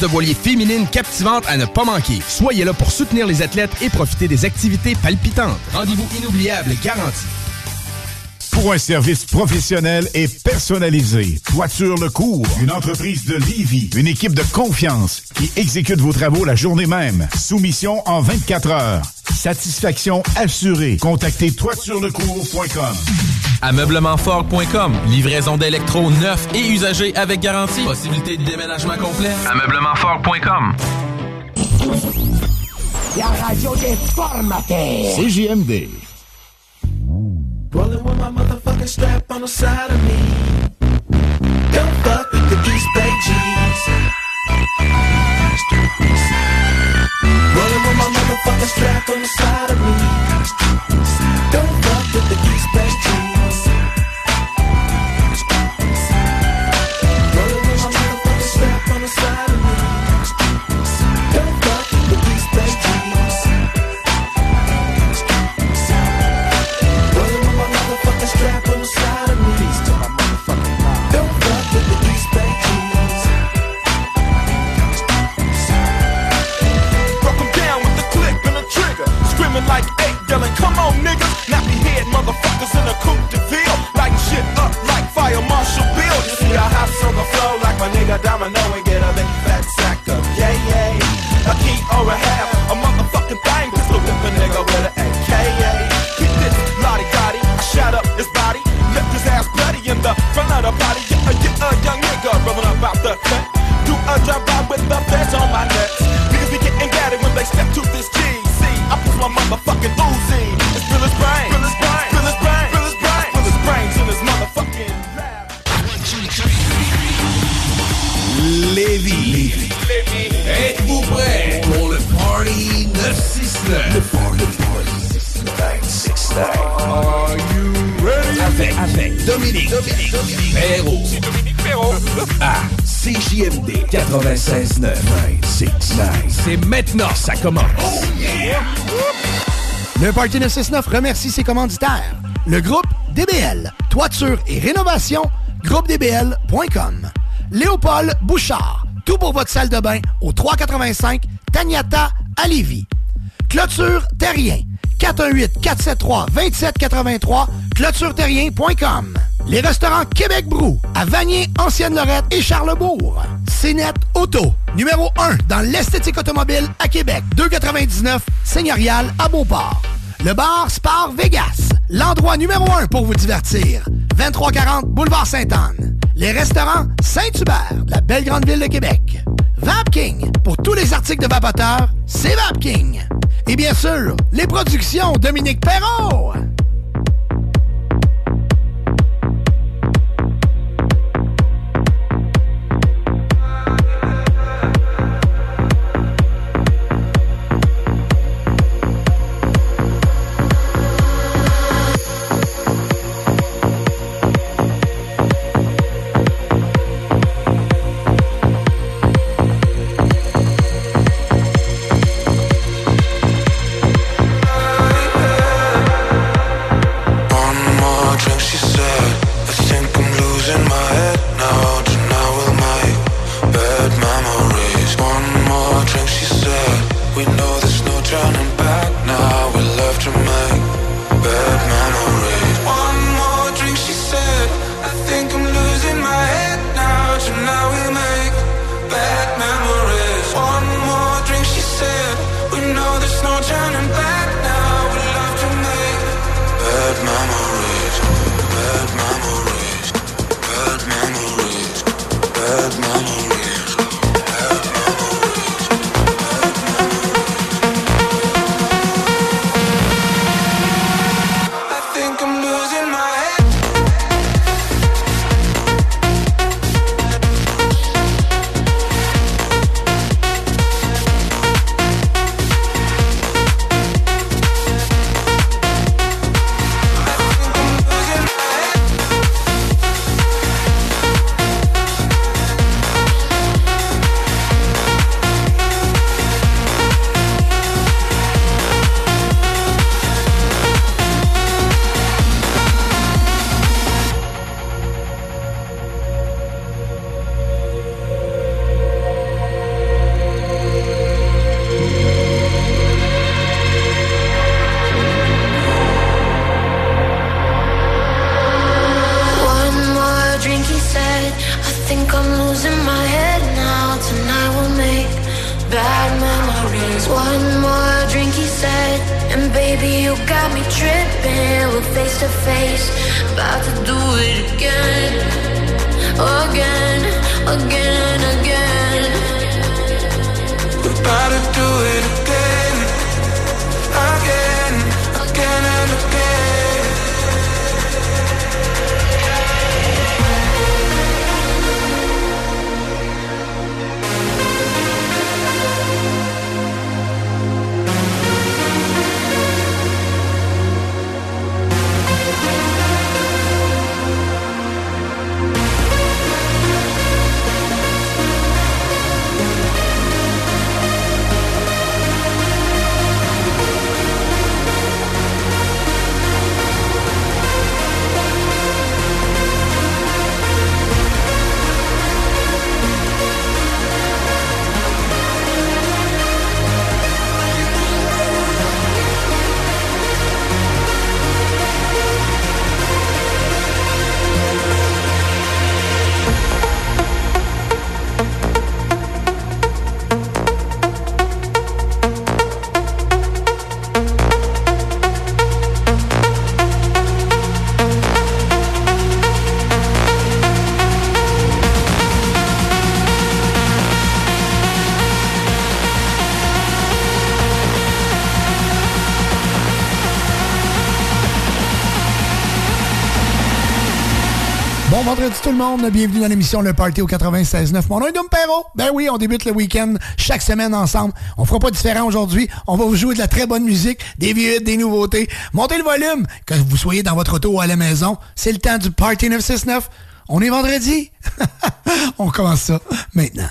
de voilier féminine captivante à ne pas manquer. Soyez là pour soutenir les athlètes et profiter des activités palpitantes. Rendez-vous inoubliable garanti. Pour un service professionnel et personnalisé, Toiture Le Cours, une entreprise de Livy, une équipe de confiance qui exécute vos travaux la journée même. Soumission en 24 heures. Satisfaction assurée. Contactez toiturelecours.com. Ameublementfort.com. Livraison d'électro neufs et usagés avec garantie. Possibilité de déménagement complet. Ameublementfort.com. La radio des formateurs. CJMD. Rolling with my motherfucking strap on the side of me. Don't fuck with the East Bay G's. Rolling with my motherfucking strap on the side of me. Don't fuck with the East Bay G's. Come on, niggas. Nappy head motherfuckers in a coupe de ville. Lighting shit up like fire marshal Bill. You see our house on the floor like my nigga Domino and get a big fat sack of yay yay. A key or a half, a motherfucking bang. Pistol whip a nigga with an AKA. Keep this lottie dotty. I shot up his body. Left his ass bloody in the front of the body. Yeah, yeah, a young nigga rolling up out the cut. Do a drive by with the 969? Le Party, Party 969. Are you ready? Avec, avec Dominique, Dominique, Dominique Perrault. C'est Dominique Perrault. À CJMD 96.9. 969. C'est maintenant, ça commence. Oh yeah! Le Party 969 remercie ses commanditaires. Le groupe DBL, toiture et rénovation, groupedbl.com. Léopold Bouchard, tout pour votre salle de bain au 385 Tagnata à Lévis. Clôture Terrien, 418-473-2783, clôtureterrien.com. Les restaurants Québec Brou, à Vanier, Ancienne-Lorette et Charlebourg. CNET Auto, numéro 1 dans l'esthétique automobile à Québec, 299 Seigneurial à Beauport. Le bar Spar Vegas, l'endroit numéro 1 pour vous divertir. 2340 Boulevard Sainte-Anne. Les restaurants Saint-Hubert, la belle grande ville de Québec. Vapking, pour tous les articles de vapoteurs, c'est Vapking. Et bien sûr, les productions Dominique Perrault. Vendredi tout le monde, bienvenue dans l'émission Le Party au 96.9. Mon nom est Dom Perrault. Ben oui, on débute le week-end chaque semaine ensemble. On fera pas différent aujourd'hui. On va vous jouer de la très bonne musique, des vieux des nouveautés. Montez le volume, que vous soyez dans votre auto ou à la maison. C'est le temps du Party 969. On est vendredi. on commence ça maintenant.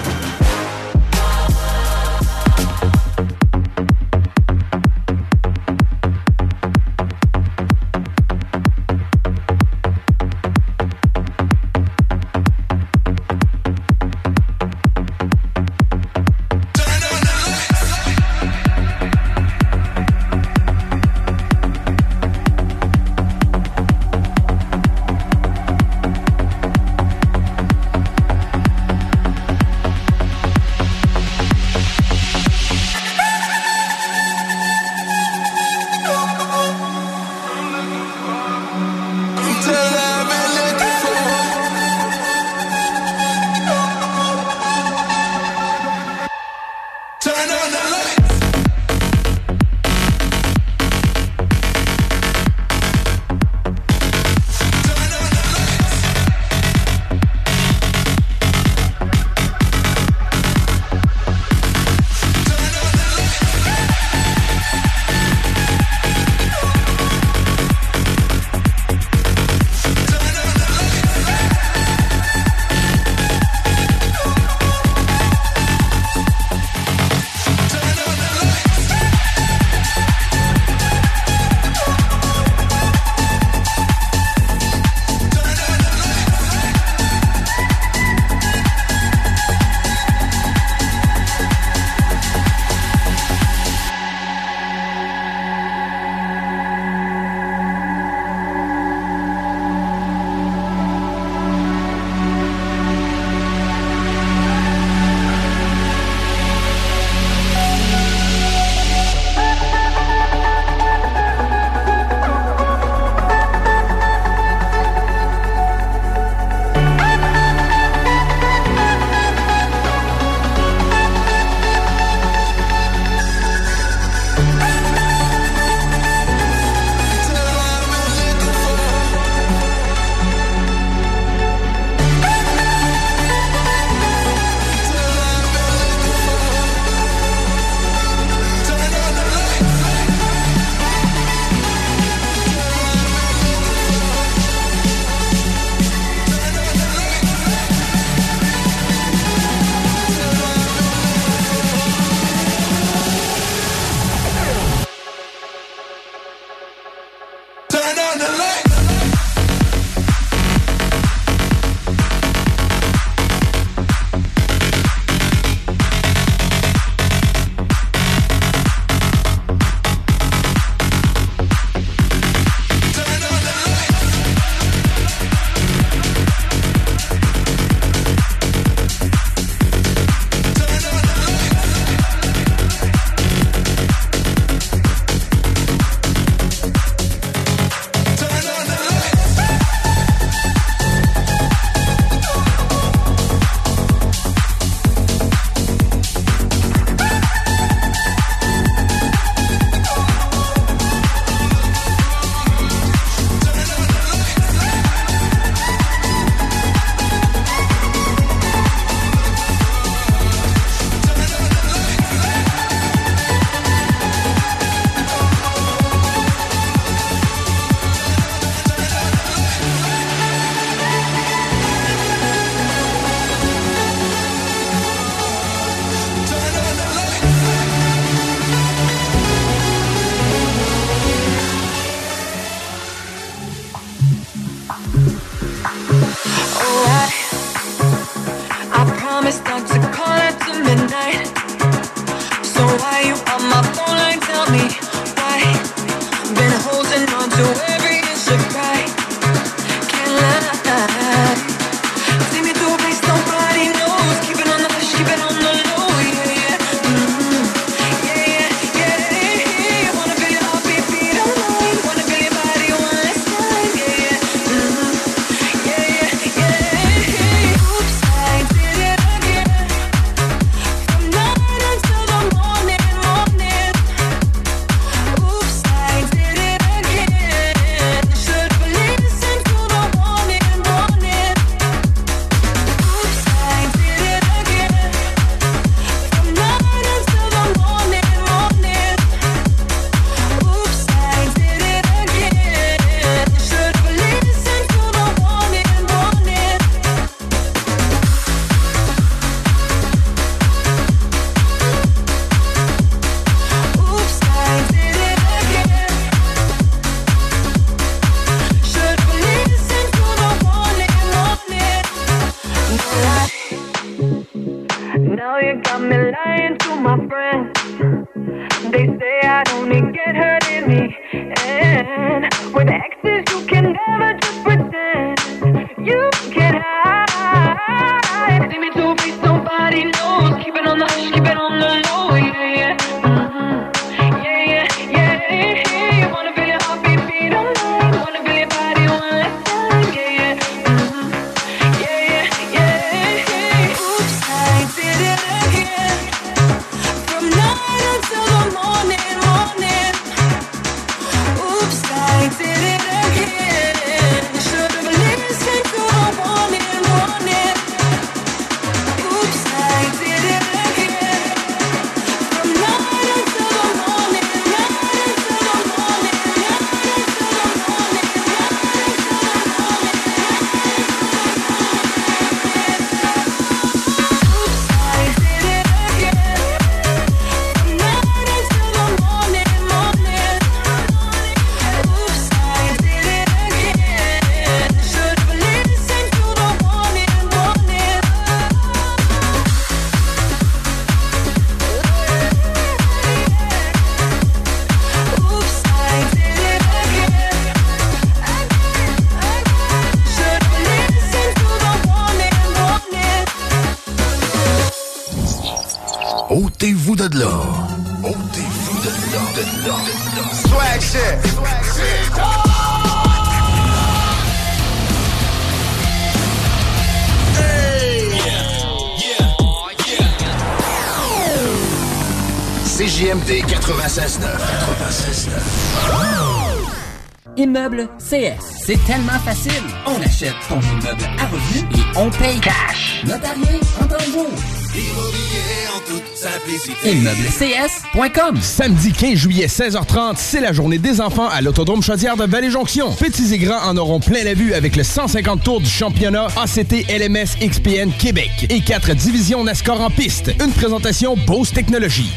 C'est tellement facile. On achète ton immeuble à revenu et on paye cash. Notarié en temps de jour. Immobilier en toute simplicité. ImmeubleCS.com Samedi 15 juillet 16h30, c'est la journée des enfants à l'Autodrome Chaudière de Vallée-Jonction. Petits et grands en auront plein la vue avec le 150 tours du championnat ACT LMS XPN Québec et quatre divisions NASCAR en piste. Une présentation Bose Technologies.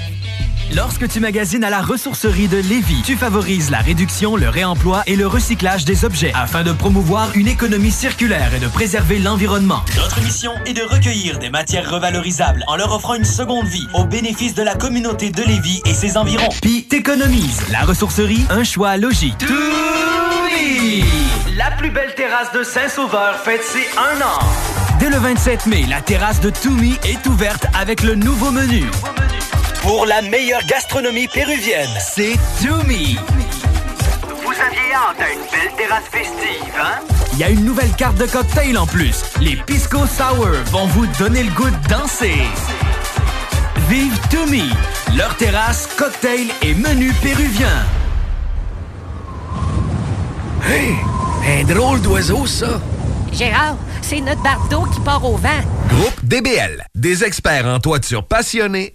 Lorsque tu magasines à la ressourcerie de Lévis, tu favorises la réduction, le réemploi et le recyclage des objets afin de promouvoir une économie circulaire et de préserver l'environnement. Notre mission est de recueillir des matières revalorisables en leur offrant une seconde vie au bénéfice de la communauté de Lévis et ses environs. Puis t'économises. La ressourcerie, un choix logique. Toumi! La plus belle terrasse de Saint-Sauveur fête ses un an. Dès le 27 mai, la terrasse de Toumi est ouverte avec le nouveau menu. Pour la meilleure gastronomie péruvienne, c'est Toumi. Vous aviez hâte à une belle terrasse festive, hein? Il y a une nouvelle carte de cocktail en plus. Les Pisco Sour vont vous donner le goût de danser. Vive Toumi, leur terrasse, cocktail et menu péruvien. Hey, un drôle d'oiseau, ça. Gérard, c'est notre barde d'eau qui part au vent. Groupe DBL, des experts en toiture passionnés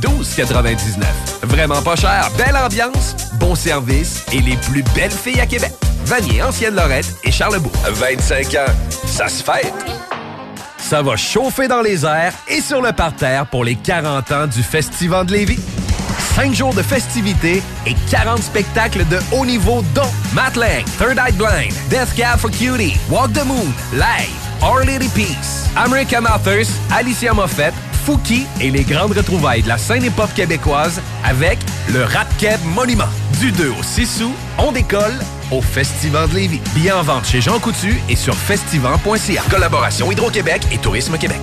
12,99. Vraiment pas cher, belle ambiance, bon service et les plus belles filles à Québec. Vanier, Ancienne Lorette et Charlebourg. 25 ans, ça se fête. Ça va chauffer dans les airs et sur le parterre pour les 40 ans du Festival de Lévis. 5 jours de festivités et 40 spectacles de haut niveau dont Matt Lang, Third Eye Blind, Death Cab for Cutie, Walk the Moon, Live, Our Lady Peace, American Authors, Alicia Moffett, Fouki et les grandes retrouvailles de la scène hip-hop québécoise avec le Rap Monument. Du 2 au 6 août, on décolle au Festival de Lévis. Billets en vente chez Jean Coutu et sur festival.ca. Collaboration Hydro-Québec et Tourisme Québec.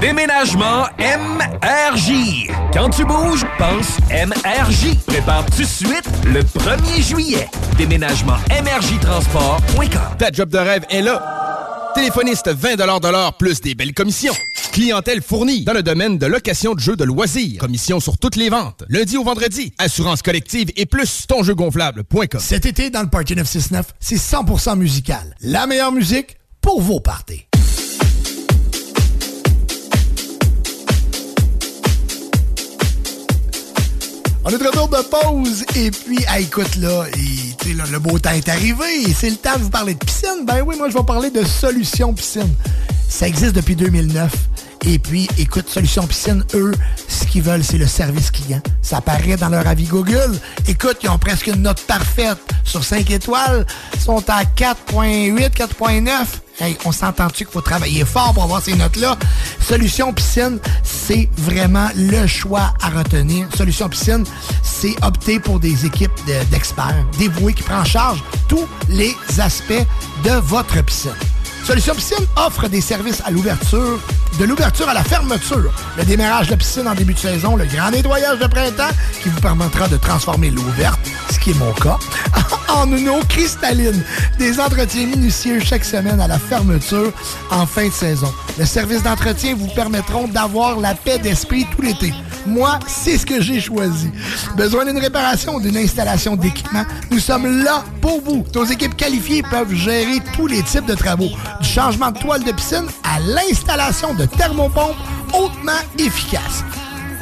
Déménagement MRJ. Quand tu bouges, pense MRJ. Prépare tout suite le 1er juillet. Déménagement MRJTransport.com. Ta job de rêve est là. Téléphoniste 20 de l'heure plus des belles commissions. Clientèle fournie dans le domaine de location de jeux de loisirs. Commission sur toutes les ventes. Lundi au vendredi. Assurance collective et plus tonjeugonflable.com. Cet été, dans le Party 969, c'est 100% musical. La meilleure musique pour vos parties. On est de de pause et puis, écoute là, le beau temps est arrivé c'est le temps de vous parler de piscine. Ben oui, moi je vais parler de Solution Piscine. Ça existe depuis 2009. Et puis, écoute, Solution Piscine, eux, ce qu'ils veulent, c'est le service client. Ça apparaît dans leur avis Google. Écoute, ils ont presque une note parfaite sur 5 étoiles. Ils sont à 4.8, 4.9. Hey, on s'entend-tu qu'il faut travailler fort pour avoir ces notes-là? Solution Piscine, c'est vraiment le choix à retenir. Solution Piscine, c'est opter pour des équipes de- d'experts dévoués qui prennent en charge tous les aspects de votre piscine. Solution Piscine offre des services à l'ouverture, de l'ouverture à la fermeture, le démarrage de la piscine en début de saison, le grand nettoyage de printemps qui vous permettra de transformer l'eau verte, ce qui est mon cas, en une eau cristalline. Des entretiens minutieux chaque semaine à la fermeture en fin de saison. Le service d'entretien vous permettront d'avoir la paix d'esprit tout l'été. Moi, c'est ce que j'ai choisi. Besoin d'une réparation ou d'une installation d'équipement? Nous sommes là pour vous. Nos équipes qualifiées peuvent gérer tous les types de travaux, du changement de toile de piscine à l'installation de thermopompes hautement efficaces.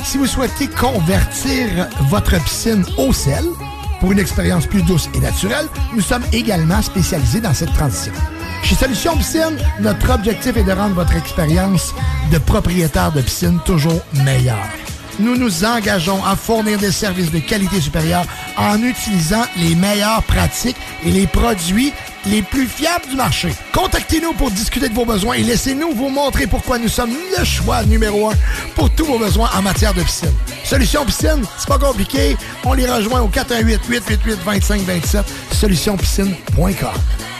Si vous souhaitez convertir votre piscine au sel pour une expérience plus douce et naturelle, nous sommes également spécialisés dans cette transition. Chez Solutions Piscine, notre objectif est de rendre votre expérience de propriétaire de piscine toujours meilleure nous nous engageons à fournir des services de qualité supérieure en utilisant les meilleures pratiques et les produits les plus fiables du marché. Contactez-nous pour discuter de vos besoins et laissez-nous vous montrer pourquoi nous sommes le choix numéro un pour tous vos besoins en matière de piscine. Solution Piscine, c'est pas compliqué. On les rejoint au 418-888-2527, solutionpiscine.com.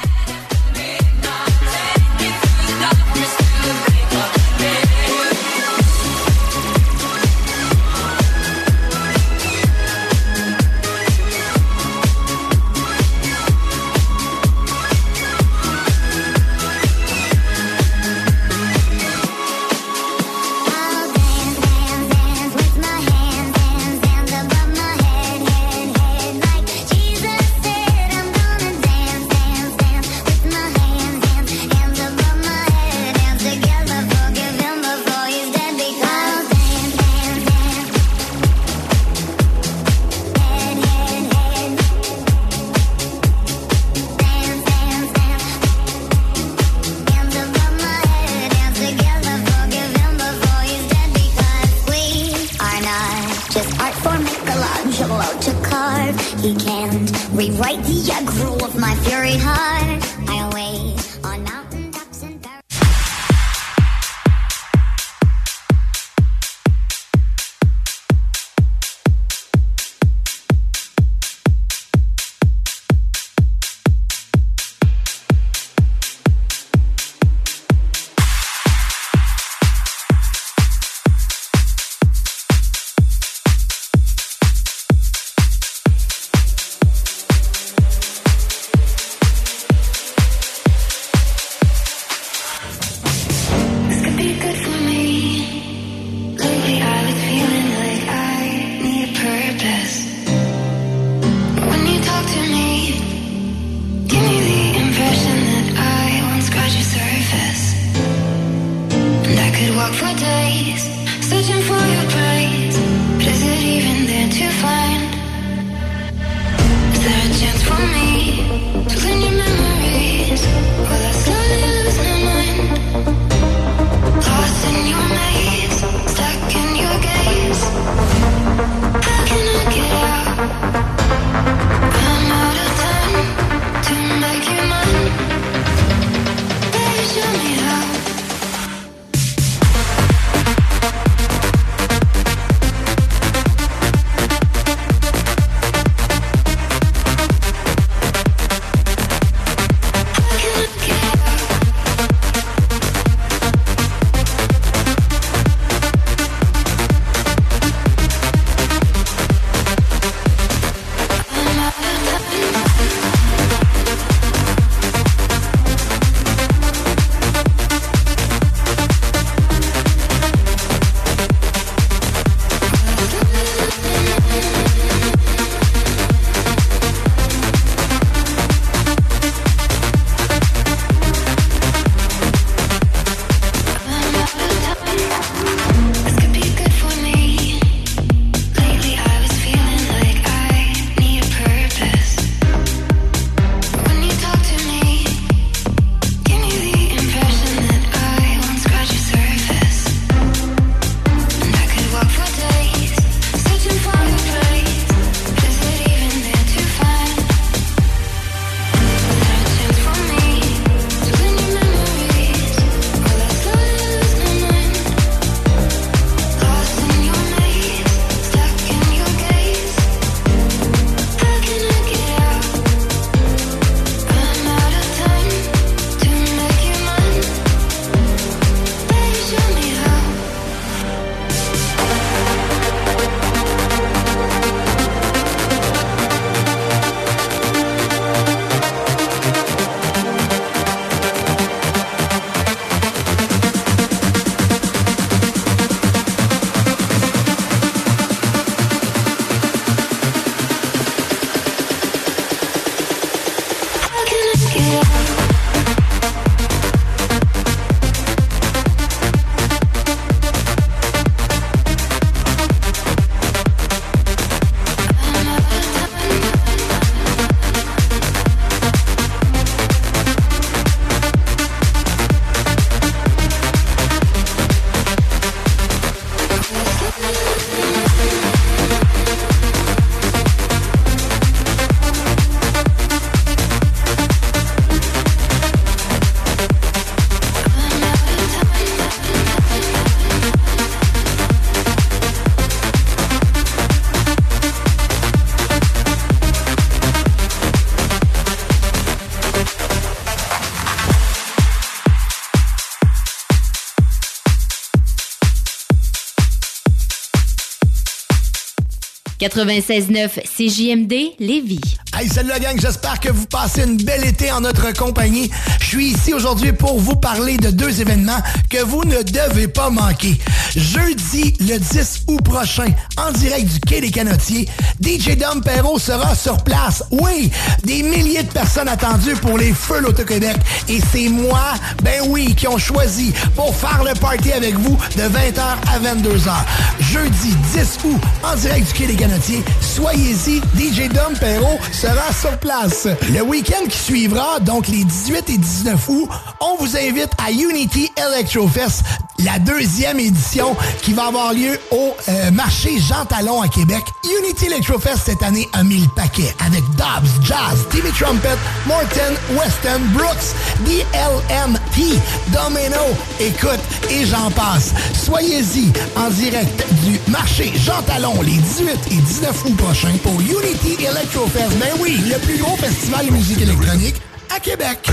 96.9 CJMD Lévis. Hey, salut la gang, j'espère que vous passez une belle été en notre compagnie. Je suis ici aujourd'hui pour vous parler de deux événements que vous ne devez pas manquer. Jeudi, le 10 août prochain, en direct du Quai des Canotiers, DJ Dom Perrault sera sur place. Oui, des milliers de personnes attendues pour les Feux l'Auto-Québec. Et c'est moi, ben oui, qui ont choisi pour faire le party avec vous de 20h à 22h. Jeudi 10 août, en direct du Quai des Canotiers, soyez-y, DJ Dom Perrault sera sur place. Le week-end qui suivra, donc les 18 et 19 août, on vous invite à Unity Electrofest, la deuxième édition qui va avoir lieu au euh, marché Jean Talon à Québec. Unity Electrofest cette année a mis le paquet avec Dobbs, Jazz, Timmy Trumpet, Morton, Weston, Brooks, DLMT, Domino, écoute, et j'en passe. Soyez-y en direct du marché Jean Talon les 18 et 19 août prochains pour Unity Electrofest. Ben oui, le plus gros festival de musique électronique à Québec.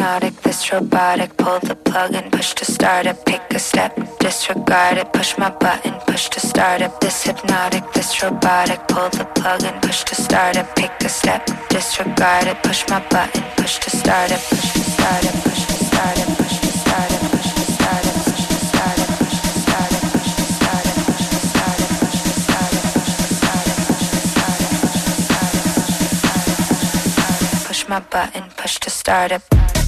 Hypnotic, this robotic. Pull the plug and push to start it. Pick a step, disregard it. Push my button, push to start it. This hypnotic, this robotic. Pull the plug and push to start it. Pick a step, disregard it. Push my button, push to start it. Push to start it. Push to start it. Push to start it. Push to start it. Push to start it. Push to start it. Push to start it. Push to start it. Push to start it. Push to start it. Push to start it. Push my button, push to start it.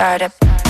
startup.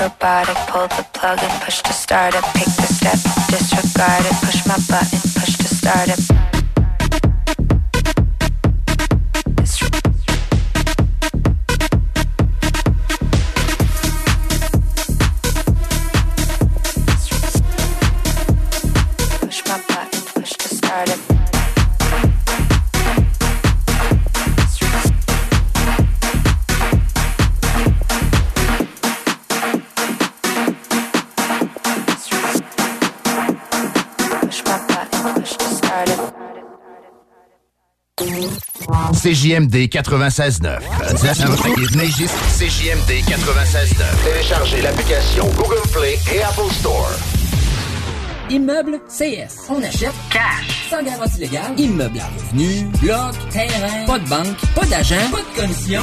robotic. Pull the plug and push to start it. Pick the step, disregard it. Push my button. Push to start it. CJMD 96.9. CJMD 96.9. Téléchargez l'application Google Play et Apple Store. Immeuble CS. On achète cash. Sans garantie légale. Immeuble à revenu. Bloc. Terrain. Pas de banque. Pas d'agent. Pas de commission.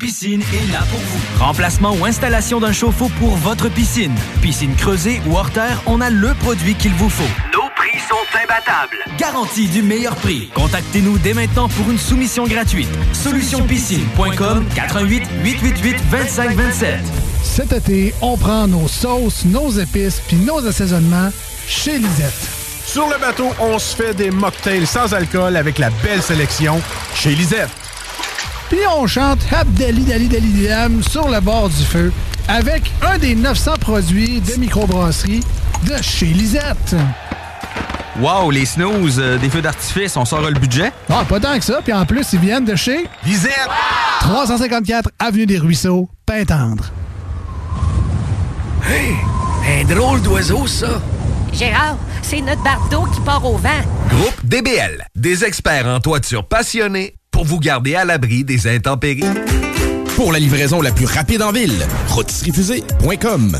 Piscine est là pour vous. Remplacement ou installation d'un chauffe-eau pour votre piscine. Piscine creusée ou hors terre, on a le produit qu'il vous faut. Nos prix sont imbattables. Garantie du meilleur prix. Contactez-nous dès maintenant pour une soumission gratuite. Solutionpiscine.com 88 888 2527. Cet été, on prend nos sauces, nos épices puis nos assaisonnements chez Lisette. Sur le bateau, on se fait des mocktails sans alcool avec la belle sélection chez Lisette. Puis on chante Abdali Dali Dali Dam sur le bord du feu avec un des 900 produits de microbrasserie de chez Lisette. Wow, les snooze, euh, des feux d'artifice, on sort le budget? Ah, pas tant que ça. Puis en plus, ils viennent de chez Lisette! 354 Avenue des Ruisseaux, Pintendre. Hey, un drôle d'oiseau, ça. Gérard, c'est notre bardeau qui part au vent. Groupe DBL, des experts en toiture passionnés pour vous garder à l'abri des intempéries. Pour la livraison la plus rapide en ville, rôtisseriefusée.com.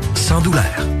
sans douleur.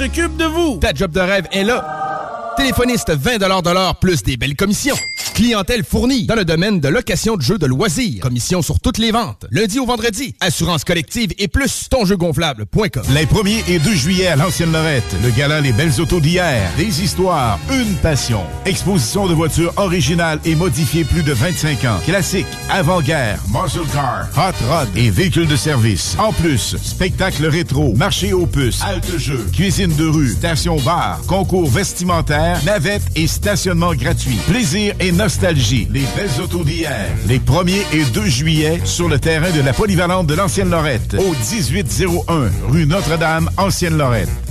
s'occupe de vous. Ta job de rêve est là. Téléphoniste 20 de l'heure plus des belles commissions. Clientèle fournie dans le domaine de location de jeux de loisirs. Commission sur toutes les ventes. Lundi au vendredi. Assurance collective et plus tonjeugonflable.com. Les 1er et 2 juillet à l'Ancienne Lorette. Le gala Les Belles Autos d'hier. Des histoires, une passion. Exposition de voitures originales et modifiées plus de 25 ans. Classiques, avant-guerre, muscle car, hot rod et véhicules de service. En plus, spectacle rétro, marché aux puces, halte jeu, cuisine de rue, station bar, concours vestimentaire, navette et stationnement gratuit. Plaisir et nostalgie. Les Belles Autos d'hier. Les 1er et 2 juillet sur le terrain de la polyvalente de l'Ancienne Lorette. Au 1801 rue Notre-Dame, Ancienne Lorette.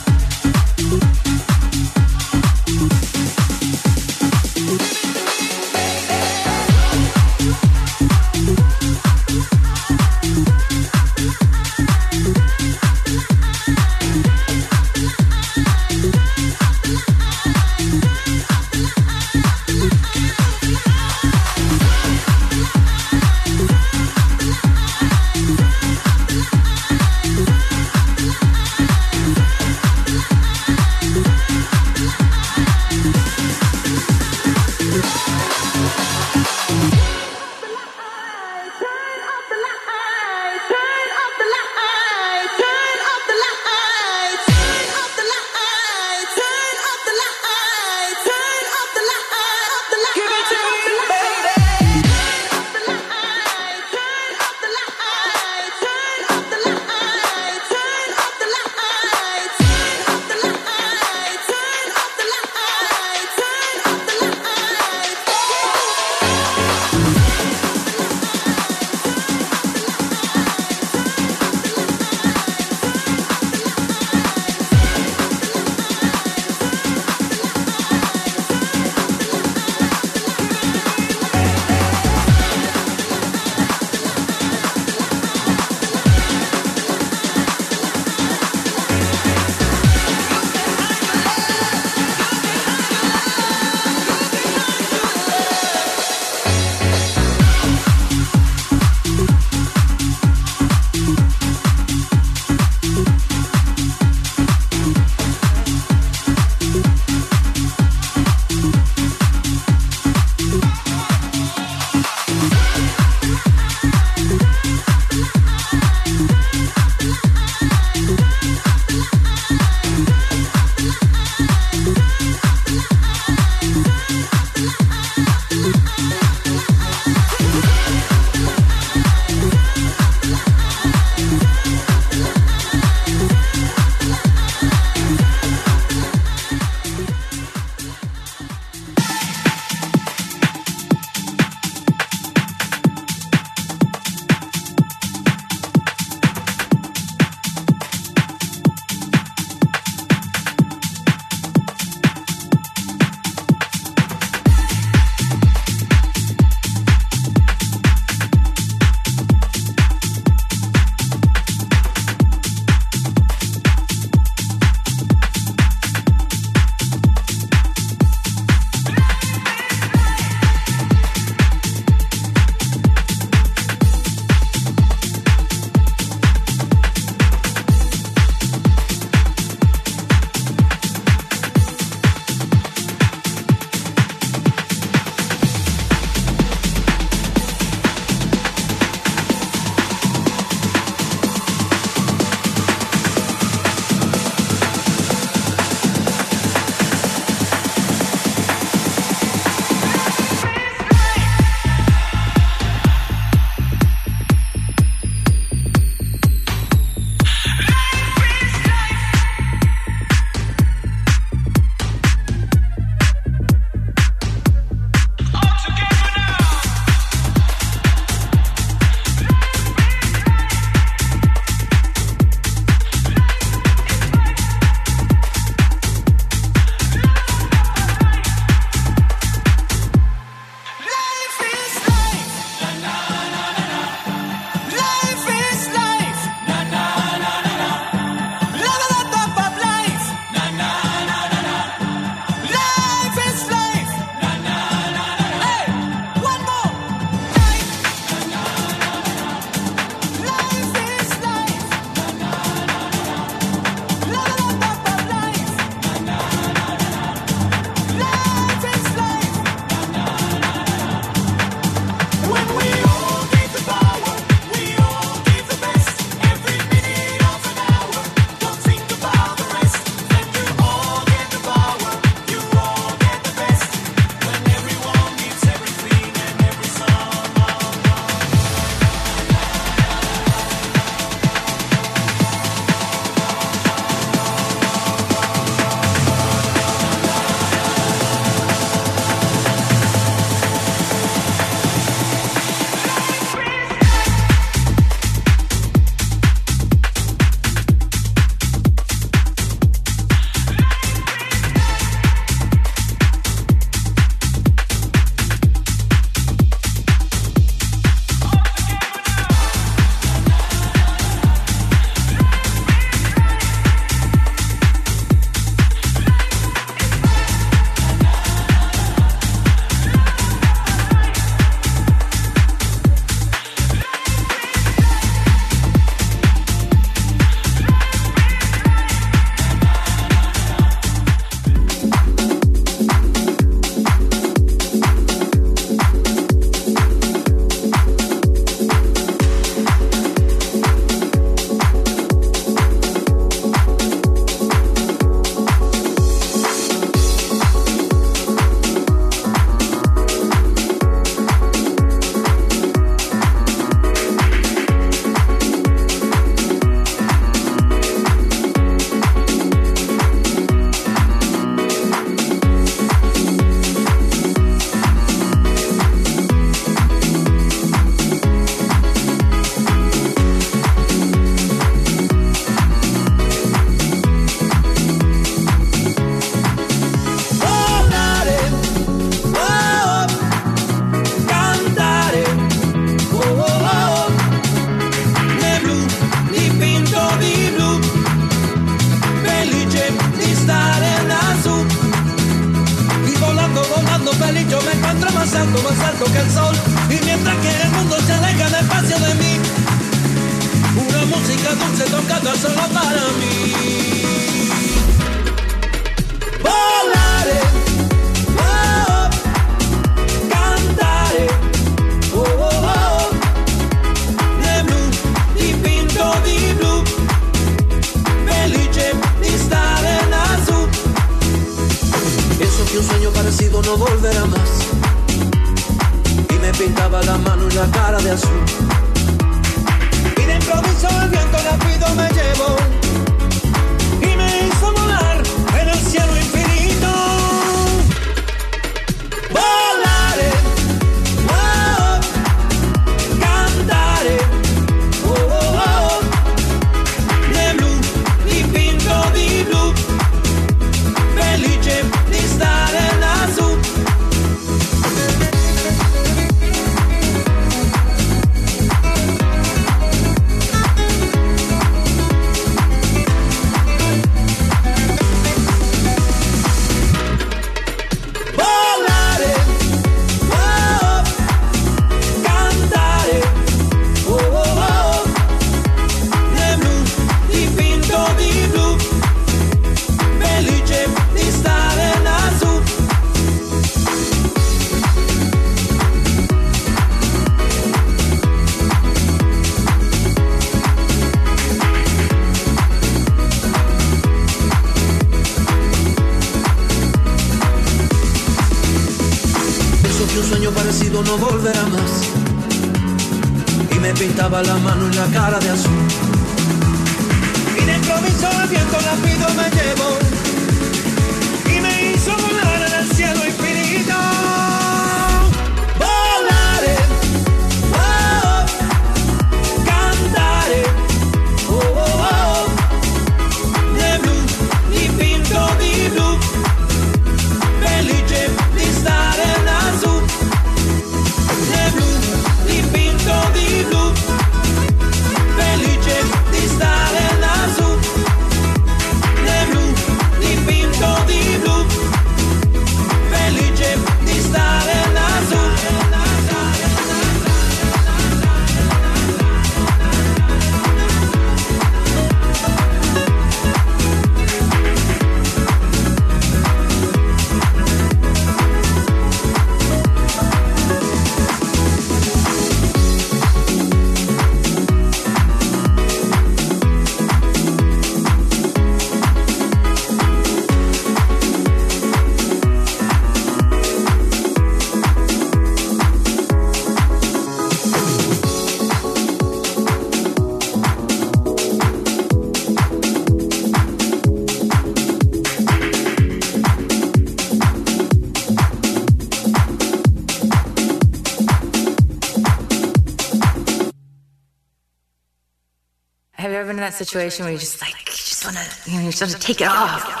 in that situation where you just like you just want to you, know, you just want to take it off.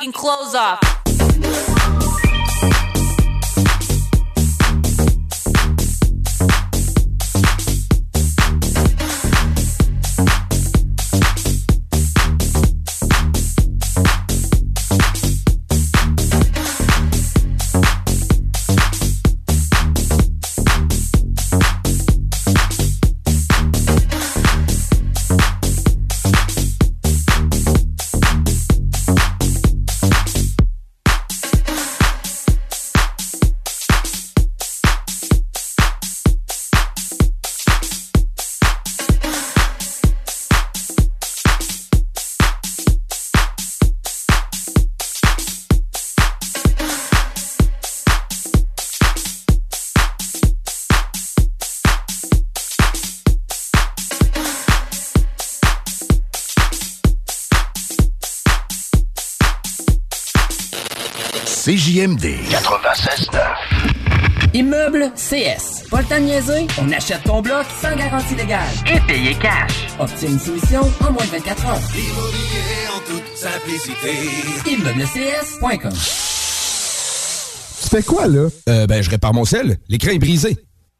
Motherfucking clothes off. CJMD 96.9. Immeuble CS. Pas le temps de niaiser? On achète ton bloc sans garantie légale. Et payer cash. Obtiens une soumission en moins de 24 heures. Immobilier en toute simplicité. ImmeublesCS.com Tu fais quoi, là? Euh, ben, je répare mon sel. L'écran est brisé.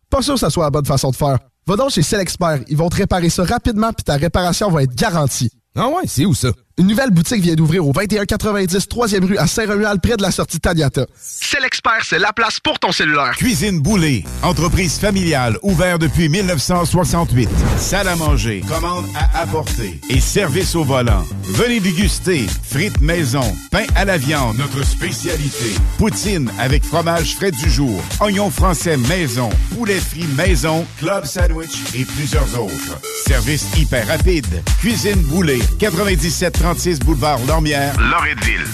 Pas sûr que ça soit la bonne façon de faire. Va donc chez Expert. Ils vont te réparer ça rapidement puis ta réparation va être garantie. Ah ouais, c'est où ça? Une nouvelle boutique vient d'ouvrir au 2190 3e rue à Saint-Romuald près de la sortie Taniata. C'est l'expert, c'est la place pour ton cellulaire. Cuisine Boulée, entreprise familiale ouverte depuis 1968. Salle à manger, commande à apporter et service au volant. Venez déguster frites maison, pain à la viande, notre spécialité. Poutine avec fromage frais du jour, oignons français maison, poulet frit maison, club sandwich et plusieurs autres. Service hyper rapide. Cuisine Boulée, 9736 boulevard Lormière, Loretteville.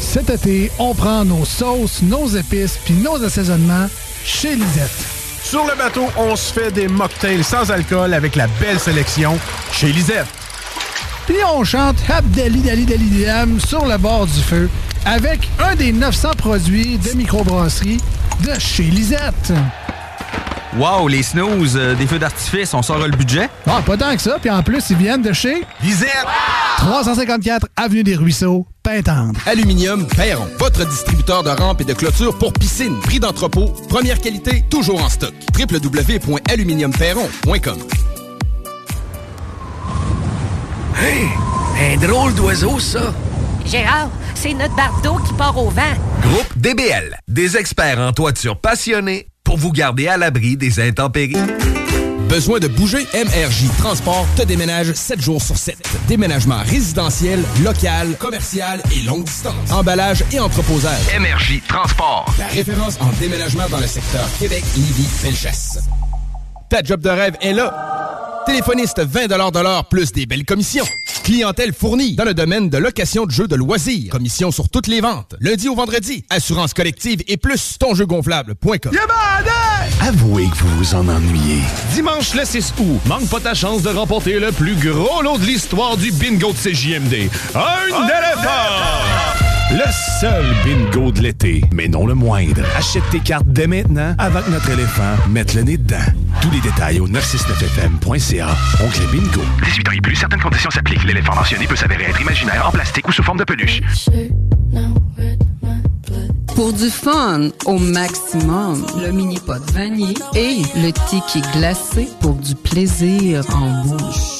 Cet été, on prend nos sauces, nos épices puis nos assaisonnements chez Lisette. Sur le bateau, on se fait des mocktails sans alcool avec la belle sélection chez Lisette. Puis on chante Abdali Dali Dali Dam sur le bord du feu avec un des 900 produits de microbrasserie de chez Lisette. Wow, les snooze, euh, des feux d'artifice, on sort le budget? Ah, pas tant que ça. Puis en plus, ils viennent de chez Lisette! 354 Avenue des Ruisseaux, Pintendre. Aluminium Perron, votre distributeur de rampes et de clôtures pour piscine. Prix d'entrepôt, première qualité, toujours en stock. www.aluminiumperron.com Hey, un drôle d'oiseau, ça. Gérard, c'est notre bardeau qui part au vent. Groupe DBL, des experts en toiture passionnés pour vous garder à l'abri des intempéries. Besoin de bouger? MRJ Transport te déménage 7 jours sur 7. Déménagement résidentiel, local, commercial et longue distance. Emballage et entreposage. MRJ Transport. La référence en déménagement dans le secteur Québec, Lévis, Felchasse. Ta job de rêve est là. Téléphoniste 20 de l'heure plus des belles commissions. Clientèle fournie dans le domaine de location de jeux de loisirs. Commission sur toutes les ventes. Lundi au vendredi. Assurance collective et plus tonjeugonflable.com. Avouez que vous vous en ennuyez. Dimanche le 6 août, manque pas ta chance de remporter le plus gros lot de l'histoire du bingo de CJMD. Un éléphant! Le seul bingo de l'été, mais non le moindre. Achète tes cartes dès maintenant avant que notre éléphant mette le nez dedans. Tous les détails au 969fm.ca. Oncle Bingo. 18 ans et plus, certaines conditions s'appliquent. L'éléphant mentionné peut s'avérer être imaginaire, en plastique ou sous forme de peluche. Pour du fun au maximum, le mini pot vanille et le tiki glacé pour du plaisir en bouche.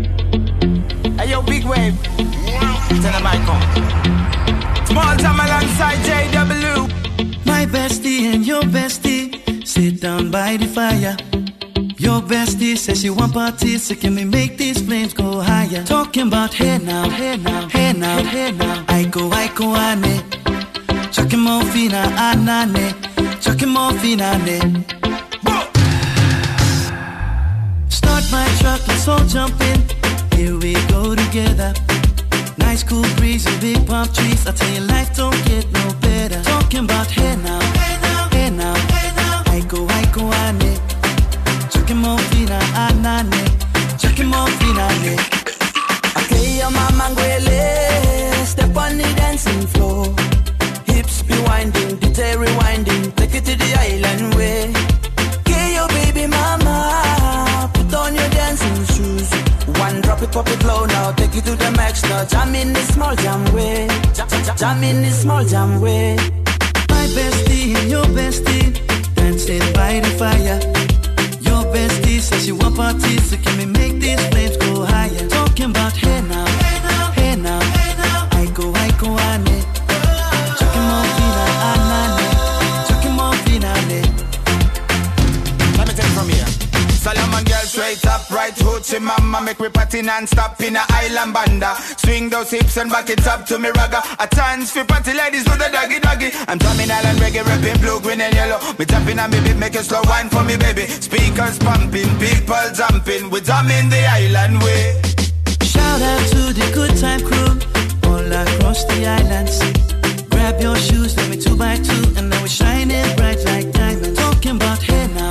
Wave. Tell the mic on. Small time alongside JW. My bestie and your bestie sit down by the fire. Your bestie says she want parties, so can we make these flames go higher? Talking about hey now, hey now, hey now, hey now. I go, I go, ane. Chucking more fina, ah, anane. Ah, Chucking more fina, ne. Start my truck, let's all jump in. Here we go together. Nice cool breeze and big palm trees. I tell you, life don't get no better. Talking about hey now, hey now, hey now, hey now. I go, I go, ane. Chucking more fina, anane. Chucking more fina, ne. Okay, your mama ngwele. Step on the dancing floor. Hips be winding, detail rewinding. Take it to the island way. Drop it, pop it low now. Take you to the max now. Jam in the small jam way. Jam, jam, in the small jam way. My bestie and your bestie dancing by the fire. Your bestie says she want parties, so can we make these flames Straight up, right hoochie mama Make me party non-stop in a island banda. Swing those hips and back it up to me ragga. A chance for party ladies do the doggy doggy. I'm drumming island reggae, rapping blue, green and yellow. Me tapping on me beat, make slow wine for me baby. Speakers pumping, people jumping. We drumming the island way. Shout out to the good time crew all across the islands. Grab your shoes, let me two by two, and now we're shining bright like diamonds. Talking about hey now,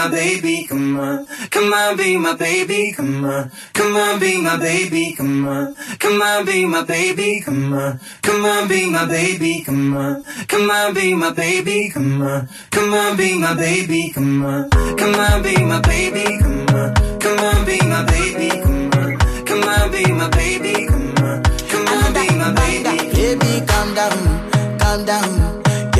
my baby, come on. Come on, be my baby, come on. Come on, be my baby, come on. Come on, be my baby, come on. Come on, be my baby, come on. Come on, be my baby, come on. Come on, be my baby, come on. Come on, be my baby, come on. Come on, be my baby, come on. Come on, be my baby, come on. Come on, be my baby. Baby, calm down, calm down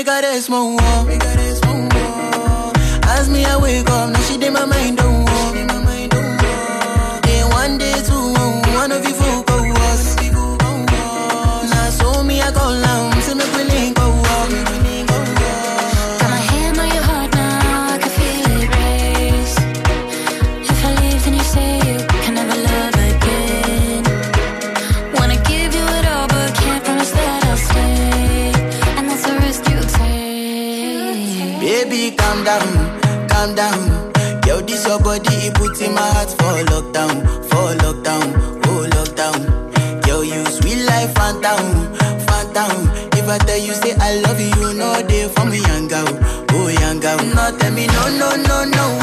we got a lockdown, for lockdown, oh lockdown. Girl, you sweet life, phantom, phantom. If I tell you say I love you, you know they for me, young girl, oh young girl. No, tell me no, no, no, no.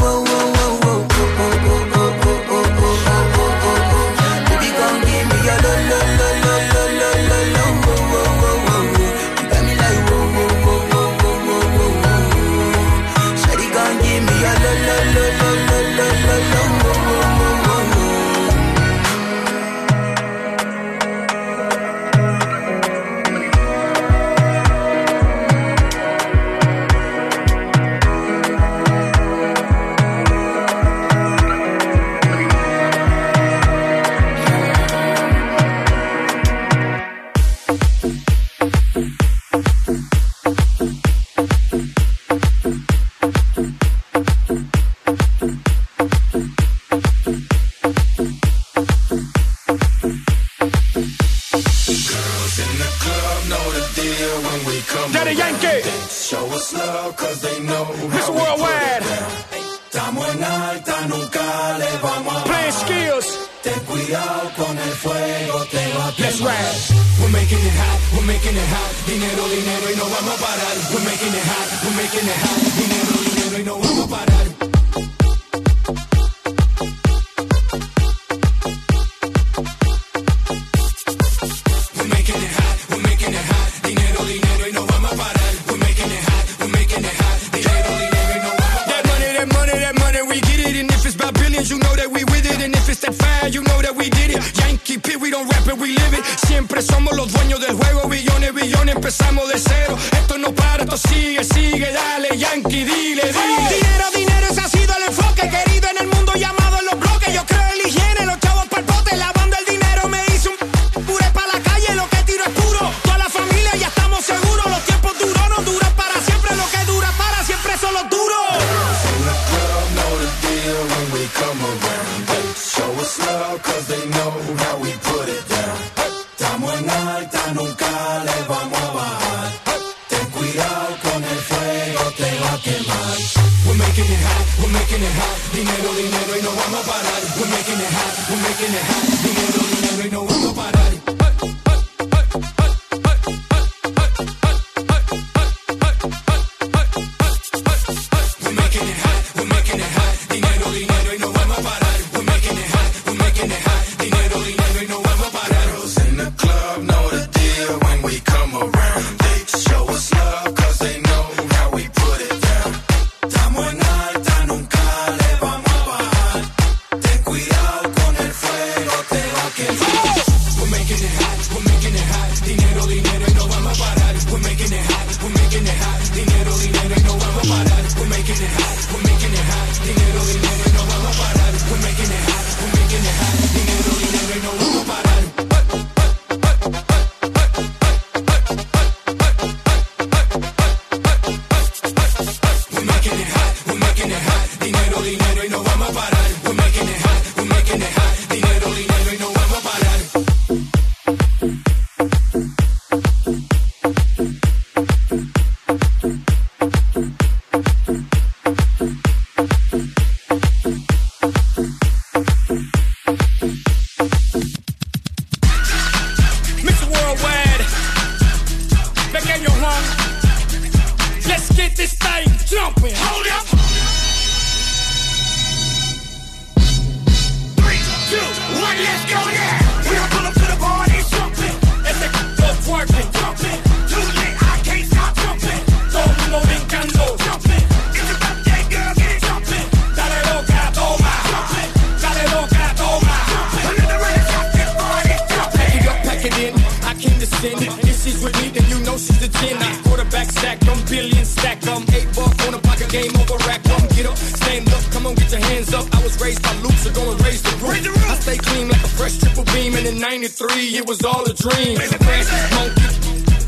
Monkey,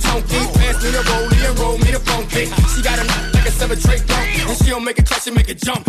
Tonky, pass me the rollie and roll me the funky. She got a like a seven tray dump, and she'll make a catch she make a jump.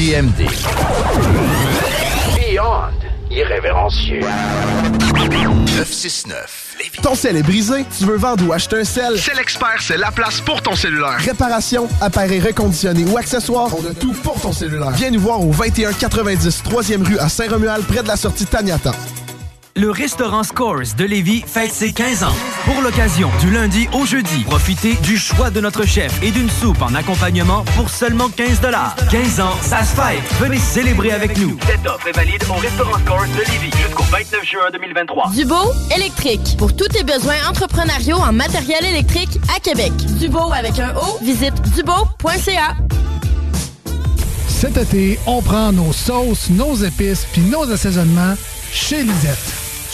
CJMD. Beyond irrévérencieux. 969. Ton sel est brisé? Tu veux vendre ou acheter un sel? C'est l'expert, c'est la place pour ton cellulaire. Réparation, appareil reconditionné ou accessoires, on a tout pour ton cellulaire. Viens nous voir au 2190 3e rue à Saint-Romuald, près de la sortie Taniata. Le restaurant Scores de Lévis fête ses 15 ans. Pour l'occasion, du lundi au jeudi, profitez du choix de notre chef et d'une soupe en accompagnement pour seulement 15 15 ans, ça se fête. Venez célébrer avec nous. Cette offre est valide au restaurant Scores de Lévis jusqu'au 29 juin 2023. Dubo électrique. Pour tous tes besoins entrepreneuriaux en matériel électrique à Québec. Dubo avec un O, visite dubo.ca. Cet été, on prend nos sauces, nos épices puis nos assaisonnements chez Lisette.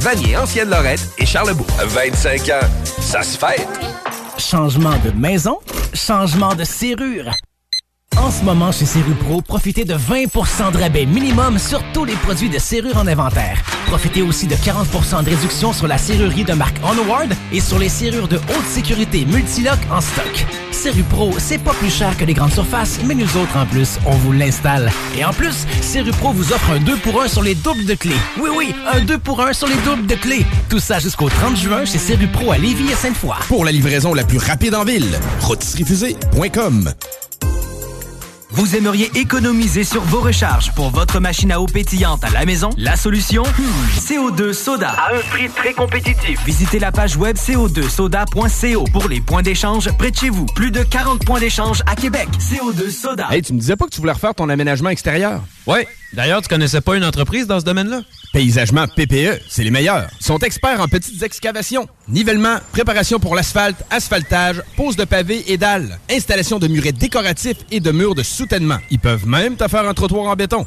Vanier, Ancienne Lorette et Charlebourg. 25 ans, ça se fait. Changement de maison, changement de serrure. En ce moment, chez Serrupro, profitez de 20% de rabais minimum sur tous les produits de serrure en inventaire. Profitez aussi de 40% de réduction sur la serrurerie de marque Onward et sur les serrures de haute sécurité Multilock en stock. Serrupro, c'est pas plus cher que les grandes surfaces, mais nous autres, en plus, on vous l'installe. Et en plus, Serrupro vous offre un 2 pour 1 sur les doubles de clés. Oui, oui, un 2 pour 1 sur les doubles de clés. Tout ça jusqu'au 30 juin chez Serrupro à Lévis et Sainte-Foy. Pour la livraison la plus rapide en ville, rôtisseriefusée.com. Vous aimeriez économiser sur vos recharges pour votre machine à eau pétillante à la maison? La solution? Hmm, CO2 Soda. À un prix très compétitif. Visitez la page web co2soda.co pour les points d'échange près de chez vous. Plus de 40 points d'échange à Québec. CO2 Soda. Hey, tu me disais pas que tu voulais refaire ton aménagement extérieur? Ouais. D'ailleurs, tu connaissais pas une entreprise dans ce domaine-là? Paysagement PPE, c'est les meilleurs. Sont experts en petites excavations, nivellement, préparation pour l'asphalte, asphaltage, pose de pavés et dalles, installation de murets décoratifs et de murs de soutènement. Ils peuvent même te faire un trottoir en béton.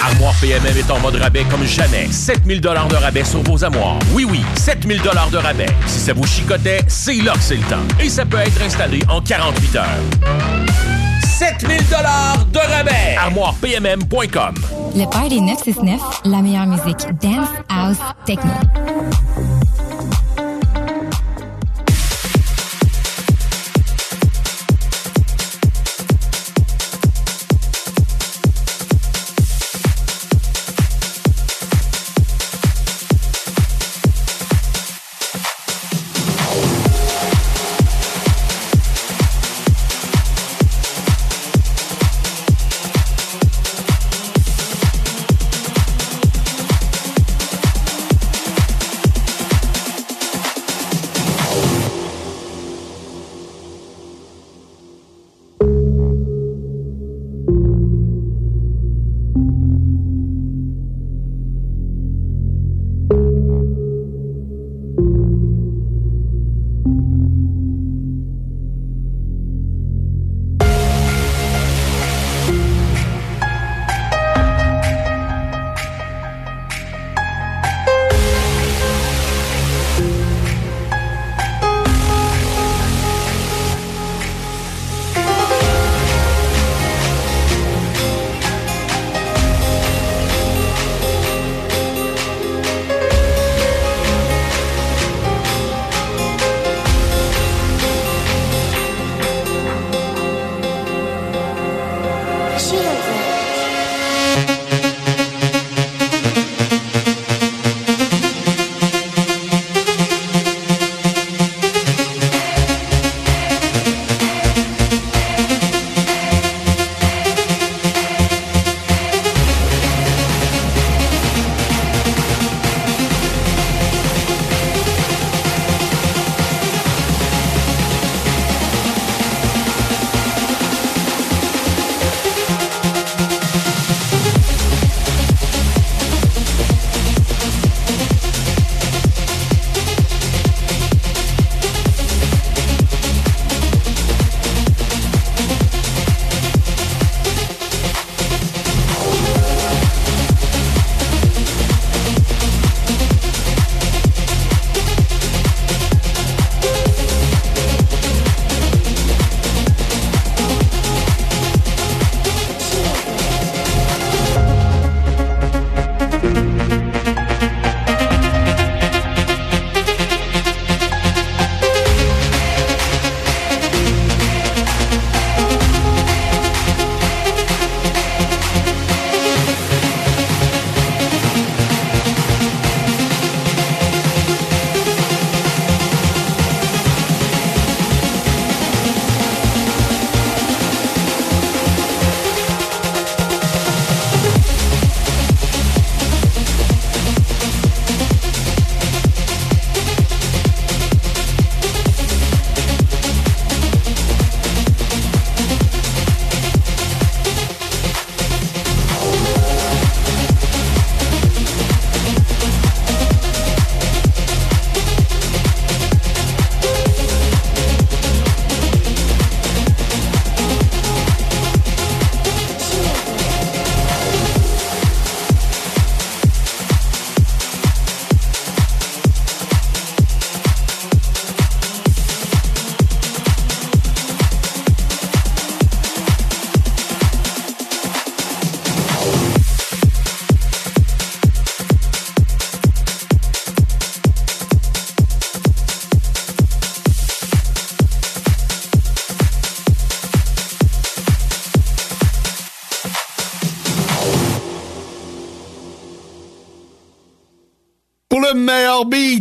Armoire PMM est en mode rabais comme jamais. 7000 dollars de rabais sur vos armoires. Oui, oui, 7000 dollars de rabais. Si ça vous chicotait, c'est là que c'est le temps. Et ça peut être installé en 48 heures. 7000 dollars de rabais. ArmoirePMM.com. Le Party 969, la meilleure musique dance, house, techno.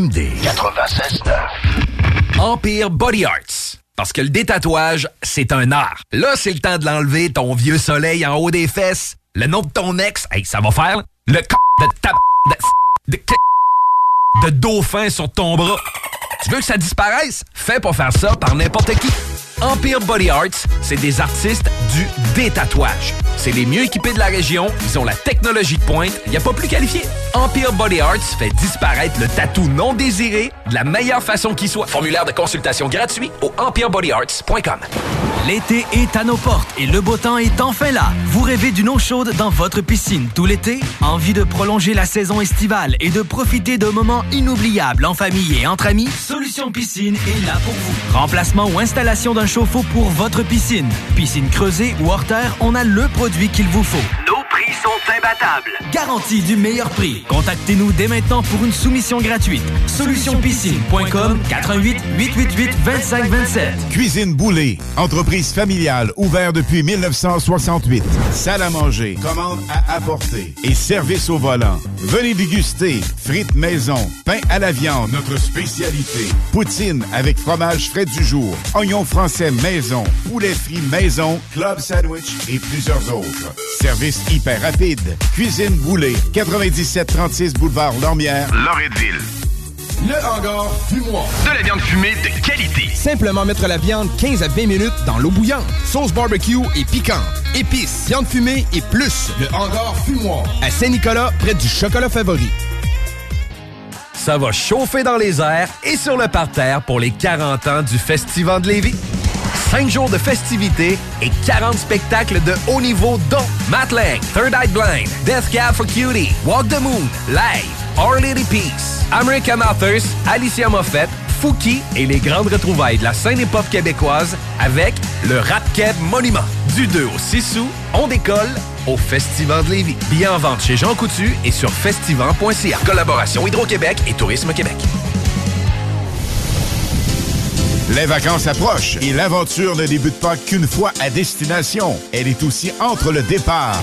CJMD 96.9. Empire Body Arts. Parce que le détatouage, c'est un art. Là, c'est le temps de l'enlever, ton vieux soleil en haut des fesses. Le nom de ton ex, hey, ça va faire. Le c de ta de, de, de dauphin sur ton bras. Tu veux que ça disparaisse? Fais pas faire ça par n'importe qui. Empire Body Arts, c'est des artistes du détatouage. C'est les mieux équipés de la région, ils ont la technologie de pointe, il n'y a pas plus qualifié. Empire Body Arts fait disparaître le tatou non désiré de la meilleure façon qui soit. Formulaire de consultation gratuit au empirebodyarts.com. L'été est à nos portes et le beau temps est enfin là. Vous rêvez d'une eau chaude dans votre piscine tout l'été? Envie de prolonger la saison estivale et de profiter de moments inoubliables en famille et entre amis? Solution Piscine est là pour vous. Remplacement ou installation d'un chauffe-eau pour votre piscine. Piscine creusée ou hors terre, on a le produit qu'il vous faut. Nos prix sont imbattables. Garantie du meilleur prix. Contactez-nous dès maintenant pour une soumission gratuite. Solutionpiscine.com 88 888 2527. Cuisine Boulée, entreprise familiale ouverte depuis 1968. Salle à manger, commande à apporter et service au volant. Venez déguster frites maison, pain à la viande, notre spécialité. Poutine avec fromage frais du jour, oignons français maison, poulet frit maison, club sandwich et plusieurs autres. Service hyper rapide. Cuisine Boulée, 9736 boulevard Lormière, Loretteville. Le hangar fumoir. De la viande fumée de qualité. Simplement mettre la viande 15 à 20 minutes dans l'eau bouillante. Sauce barbecue et piquante. Épices, viande fumée et plus. Le hangar fumoir. À Saint-Nicolas, près du chocolat favori. Ça va chauffer dans les airs et sur le parterre pour les 40 ans du Festival de Lévis. 5 jours de festivités et 40 spectacles de haut niveau dont Matt Lang, Third Eye Blind, Death Cab for Cutie, Walk the Moon, Live, Our Lady Peace, American Authors, Alicia Moffett, Fouki et les grandes retrouvailles de la scène hip-hop québécoise avec le Rap Monument. Du 2 au 6 août, on décolle au Festival de Lévis. Billets en vente chez Jean Coutu et sur festival.ca. Collaboration Hydro-Québec et Tourisme Québec. Les vacances approchent et l'aventure ne débute pas qu'une fois à destination. Elle est aussi entre le départ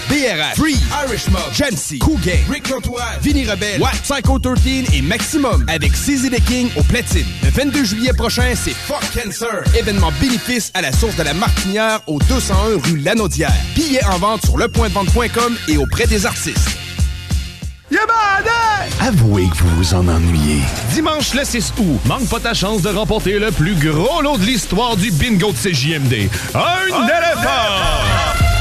BRH, Free, Irish Mob, Jamsey, Cool Gang, Rick Lantois, Vinny Rebelle, Watt, Psycho 13 et Maximum avec CZ the King au platine. Le 22 juillet prochain, c'est Fuck Cancer. Événement bénéfice à la source de la Martinière au 201 rue Lanaudière. Billets en vente sur lepointdevente.com et auprès des artistes. Avouez que vous vous en ennuyez. Dimanche le 6 août, manque pas ta chance de remporter le plus gros lot de l'histoire du bingo de CJMD. Un éléphant!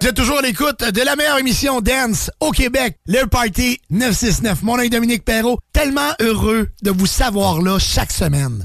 Vous êtes toujours à l'écoute de la meilleure émission Dance au Québec, le Party 969. Mon nom est Dominique Perrault, tellement heureux de vous savoir là chaque semaine.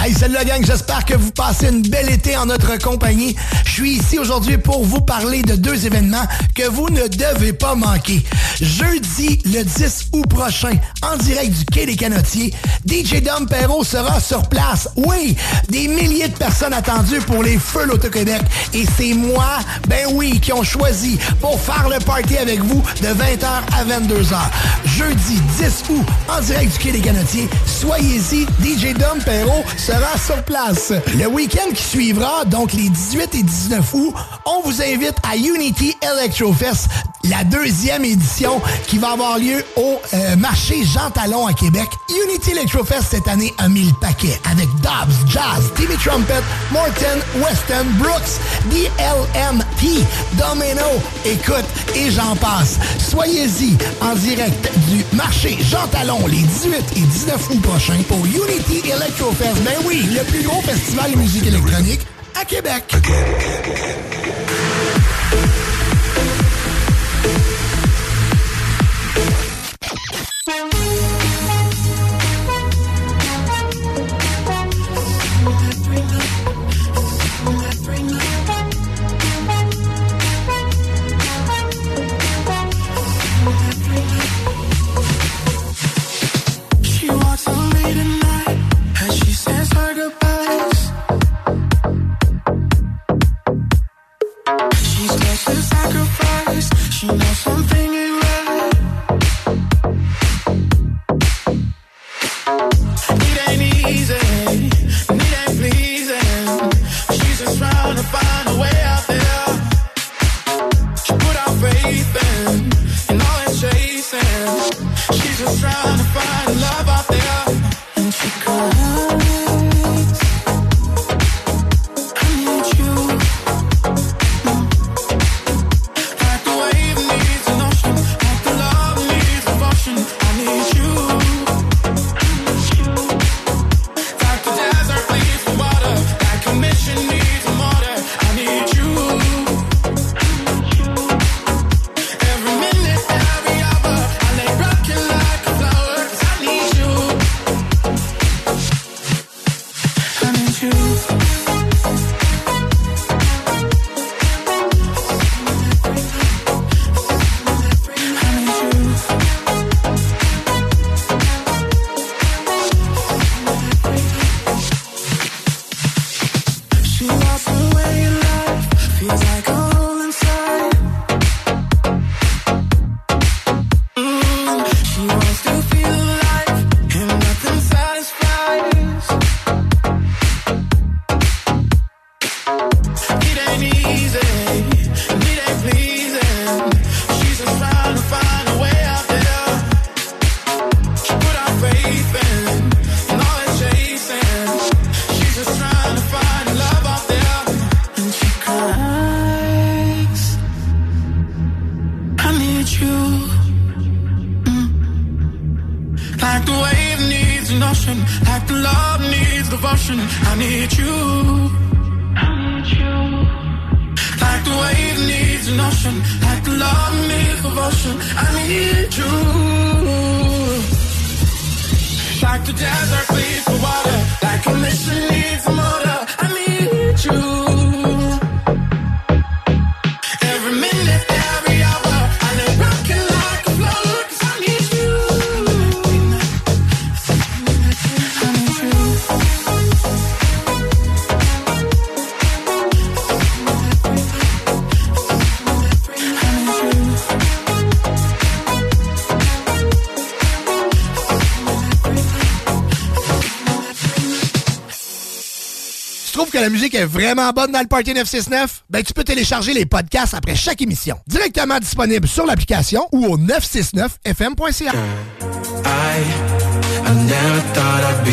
Hey, salut la gang, j'espère que vous passez une belle été en notre compagnie. Je suis ici aujourd'hui pour vous parler de deux événements que vous ne devez pas manquer. Jeudi, le 10 août prochain, en direct du Quai des Canotiers, DJ Dom Perrault sera sur place. Oui, des milliers de personnes attendues pour les Feux l'Auto-Québec. Et c'est moi, ben oui, qui ont choisi pour faire le party avec vous de 20h à 22h. Jeudi 10 août, en direct du Quai des Canotiers, soyez-y, DJ Dom Perrault sera sur place. Le week-end qui suivra, donc les 18 et 19 août, on vous invite à Unity Electrofest, la deuxième édition qui va avoir lieu au euh, marché Jean Talon à Québec. Unity Electrofest cette année a mis le paquet avec Dobbs, Jazz, Timmy Trumpet, Morton, Weston, Brooks, DLMT, Domino, écoute et j'en passe. Soyez-y en direct du marché Jean Talon les 18 et 19 août prochains pour Unity Electrofest. Ben oui, le plus gros festival de musique électronique à Québec. should sacrifice. She knows something. Vraiment bonne dans le Party 969? Ben, tu peux télécharger les podcasts après chaque émission. Directement disponible sur l'application ou au 969fm.ca. I, I never thought I'd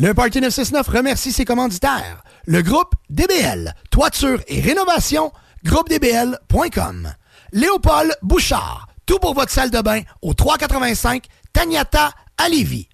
Le Party 969 remercie ses commanditaires. Le groupe DBL, toiture et rénovation, groupedbl.com. Léopold Bouchard, tout pour votre salle de bain au 385 Tagnata à Lévis.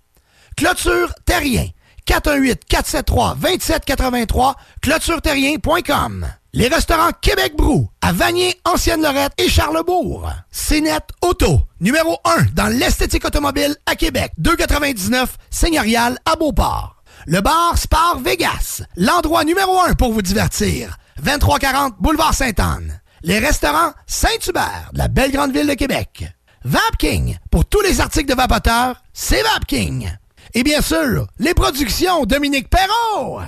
Clôture Terrien, 418-473-2783, clôtureterrien.com. Les restaurants Québec Brou, à Vanier, Ancienne-Lorette et Charlebourg. CNET Auto, numéro 1 dans l'esthétique automobile à Québec. 299 Seigneurial à Beauport. Le bar Spar Vegas, l'endroit numéro 1 pour vous divertir. 2340 Boulevard Sainte-Anne. Les restaurants Saint-Hubert, de la belle grande ville de Québec. Vapking, pour tous les articles de vapoteurs, c'est Vapking. Et bien sûr, les productions Dominique Perrault.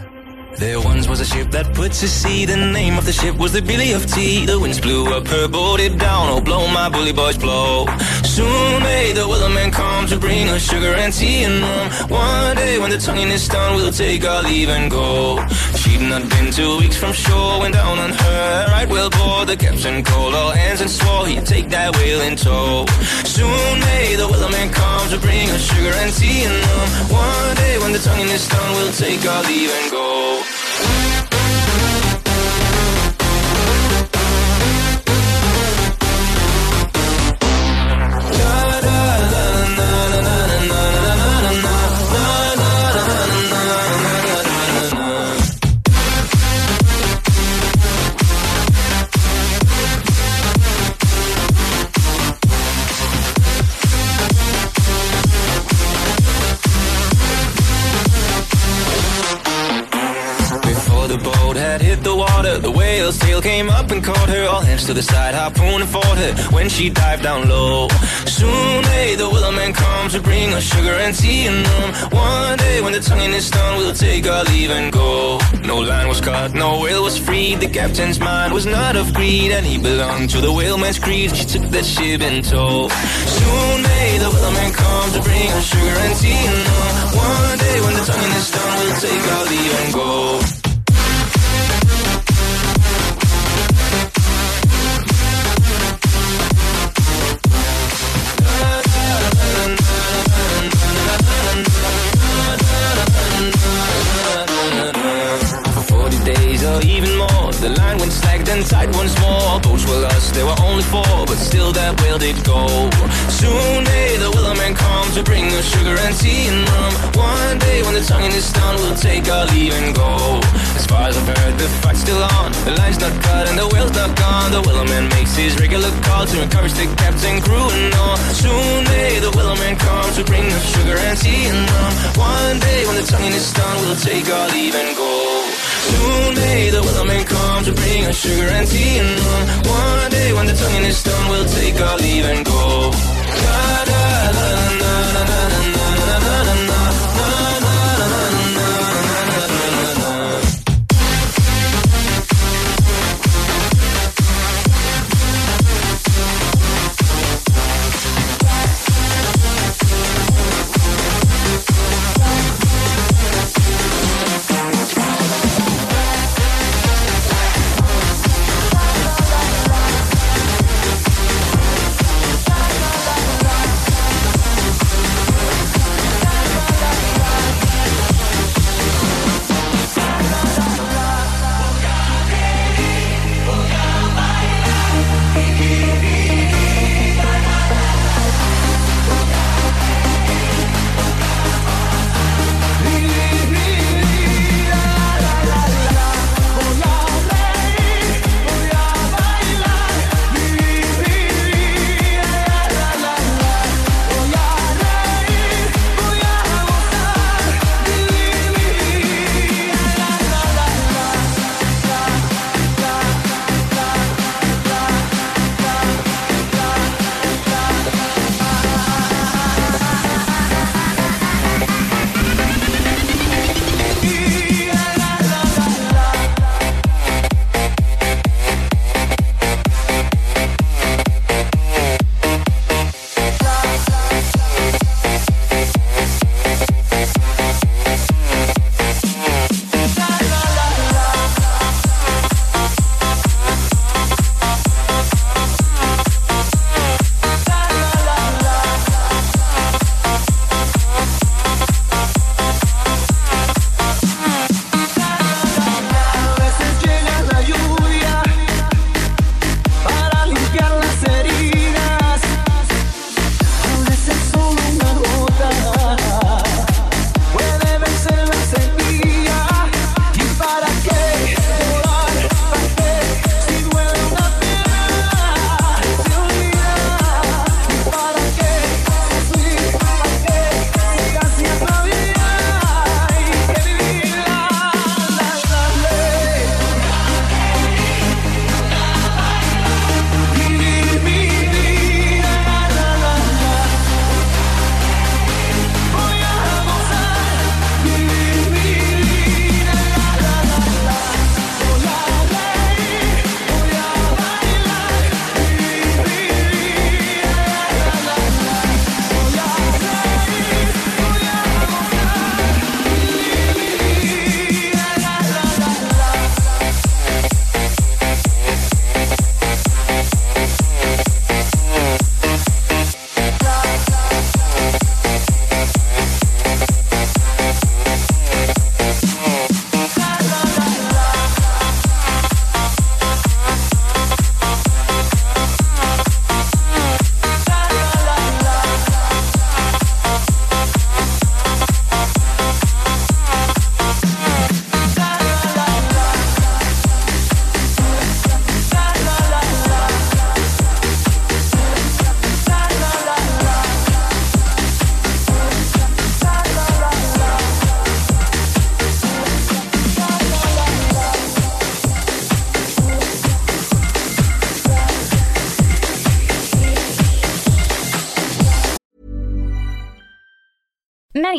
There once was a ship that put to sea. The name of the ship was the Billy of Tea. The winds blew up her boat, it down. Oh, blow my bully boys blow. Soon may the Willerman come to bring us sugar and tea and rum. One day when the tonguing is done, we'll take our leave and go. She'd not been two weeks from shore when down on her right whale bore. The captain called all hands and swore he'd take that whale in tow. Soon may the Willerman come to bring us sugar and tea and rum. One day when the tonguing is done, we'll take our leave and go. Bye. Whale's tail came up and caught her. All hands to the side, harpoon and fought her when she dived down low. Soon may the willow man come to bring us sugar and tea and rum. One day when the tonguing is done, we'll take our leave and go. No line was cut, no whale was freed. The captain's mind was not of greed, and he belonged to the whaleman's creed. She took that ship in tow. Soon may the whaleman come to bring us sugar and tea and rum. One day when the tonguing is done, we'll take our leave and go. Line went tight once more. Boats were lost, there were only four, but still that whale did go. Soon may the Willerman come to bring us sugar and tea and rum. One day when the tonguing is done, we'll take our leave and go. As far as I've heard, the fight's still on. The line's not cut and the whale's not gone. The Willerman makes his regular call to encourage the captain, crew, and all. Soon may the Willerman come to bring us sugar and tea and rum. One day when the tonguing is done, we'll take our leave and go. Soon may the Willerman come to bring us sugar and tea and rum. One day when the tonguing is done, we'll take our leave and go.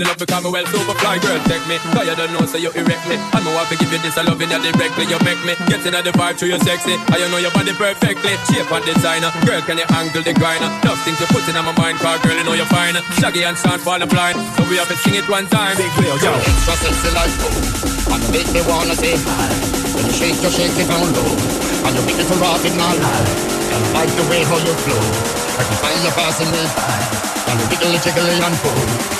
the love because me well superfly girl take me. Cause you don't know so you erect me. I know I to give you this I love in directly You make me. Get in the vibe to you sexy. I you know your body perfectly. Shape and designer. Girl can you angle the grinder? Nothing to put in my mind Cause girl you know you're fine. Shaggy and sound fall blind So we have to sing it one time. Big player yo. Extra sexy like oh, And make me wanna say hi. When you shake you shake it down low. And you make it to rock in my life. And like the way how you flow. I can find you passing me by And wiggly jiggly and pull.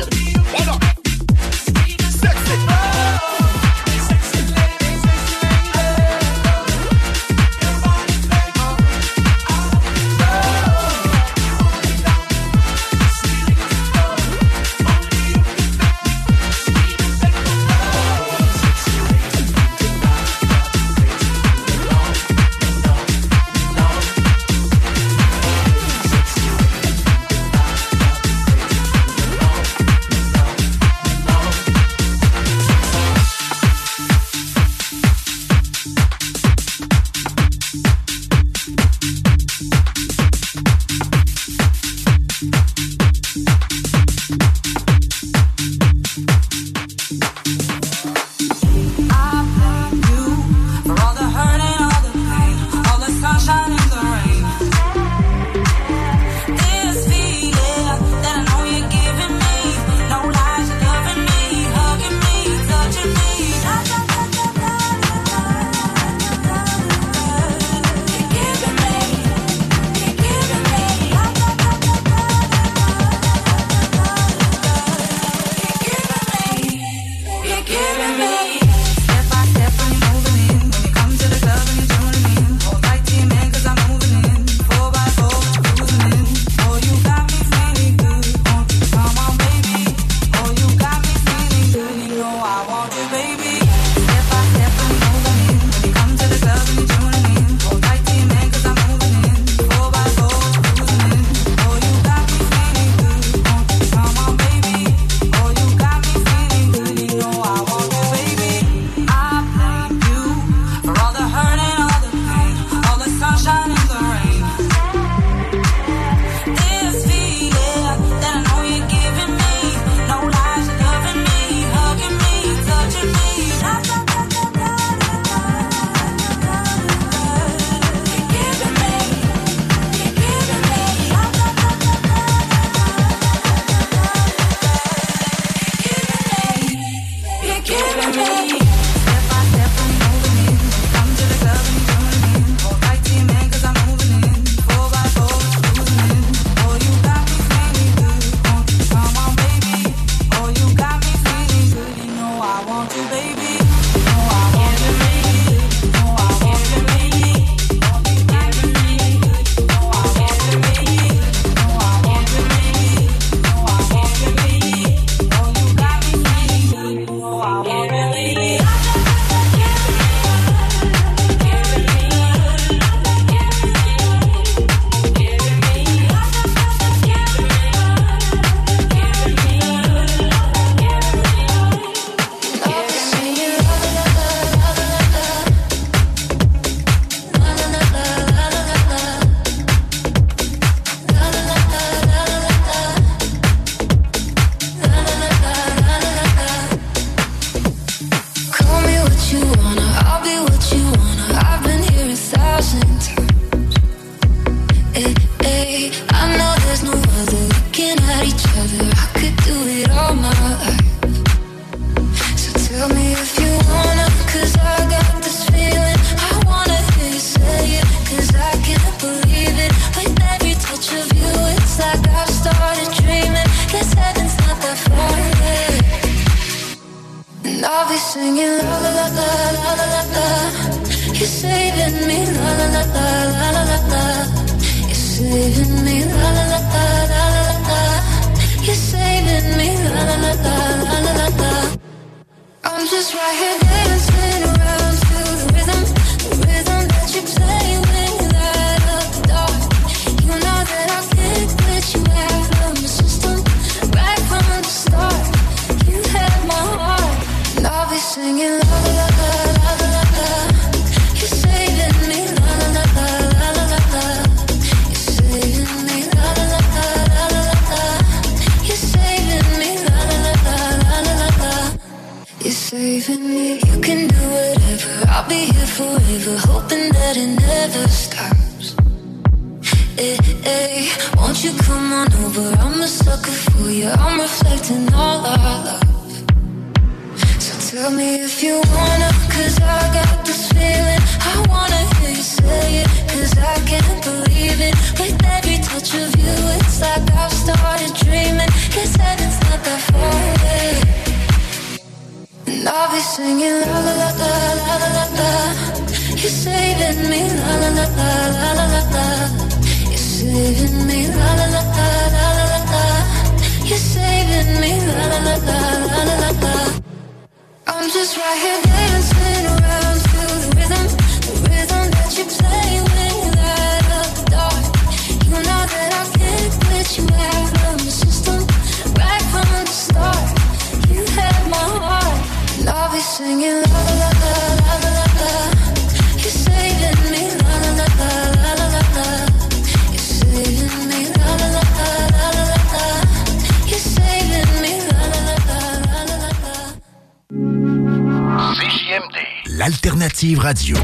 radio.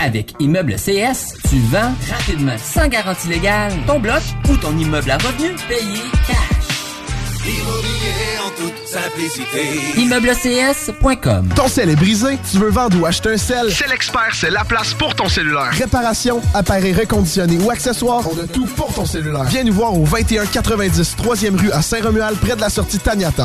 Avec Immeuble CS, tu vends rapidement, sans garantie légale, ton bloc ou ton immeuble à revenu payé cash. Immobilier en toute simplicité. ImmeubleCS.com Ton sel est brisé, tu veux vendre ou acheter un sel? C'est l'expert, c'est la place pour ton cellulaire. Réparation, appareils reconditionnés ou accessoires, on a tout pour ton cellulaire. Viens nous voir au 2190 3e rue à Saint-Romuald, près de la sortie Taniata.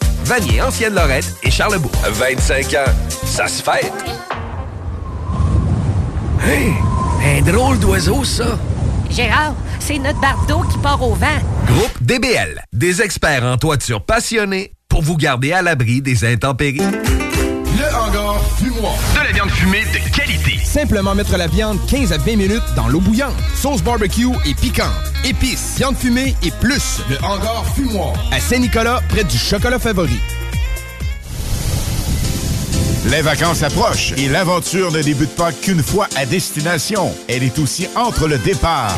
Vanier, Ancienne Lorette et Charlebourg. 25 ans, ça se fait. Hey, un drôle d'oiseau, ça. Gérard, c'est notre barbe d'eau qui part au vent. Groupe DBL, des experts en toiture passionnés pour vous garder à l'abri des intempéries. Le hangar fumoir. De la viande fumée de qualité. Simplement mettre la viande 15 à 20 minutes dans l'eau bouillante. sauce barbecue et piquante, épices, viande fumée et plus. Le hangar fumoir. À Saint-Nicolas, près du chocolat favori. Les vacances approchent et l'aventure ne débute pas qu'une fois à destination. Elle est aussi entre le départ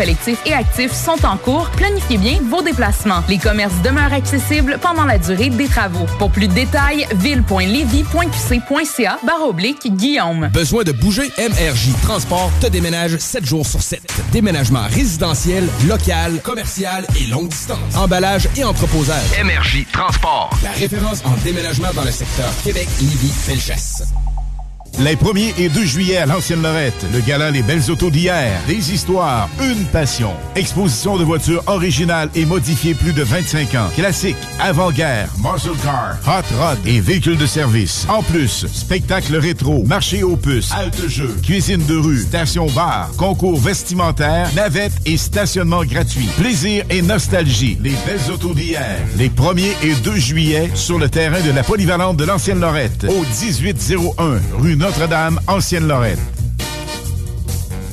collectifs et actifs sont en cours, planifiez bien vos déplacements. Les commerces demeurent accessibles pendant la durée des travaux. Pour plus de détails, ville.levy.qc.ca barre oblique Guillaume. Besoin de bouger? MRJ Transport te déménage 7 jours sur 7. Déménagement résidentiel, local, commercial et longue distance. Emballage et entreposage. MRJ Transport. La référence en déménagement dans le secteur Québec, Lévis, Felchasse. Les 1er et 2 juillet à l'Ancienne Lorette, le gala Les Belles Autos d'hier. Des histoires, une passion. Exposition de voitures originales et modifiées plus de 25 ans. Classiques, avant-guerre, muscle car, hot rod et véhicules de service. En plus, spectacle rétro, marché aux puces, halte jeu, cuisine de rue, station bar, concours vestimentaire, navette et stationnement gratuit. Plaisir et nostalgie. Les Belles Autos d'hier. Les 1er et 2 juillet sur le terrain de la polyvalente de l'Ancienne Lorette au 1801 rue notre-Dame, Ancienne-Lorette.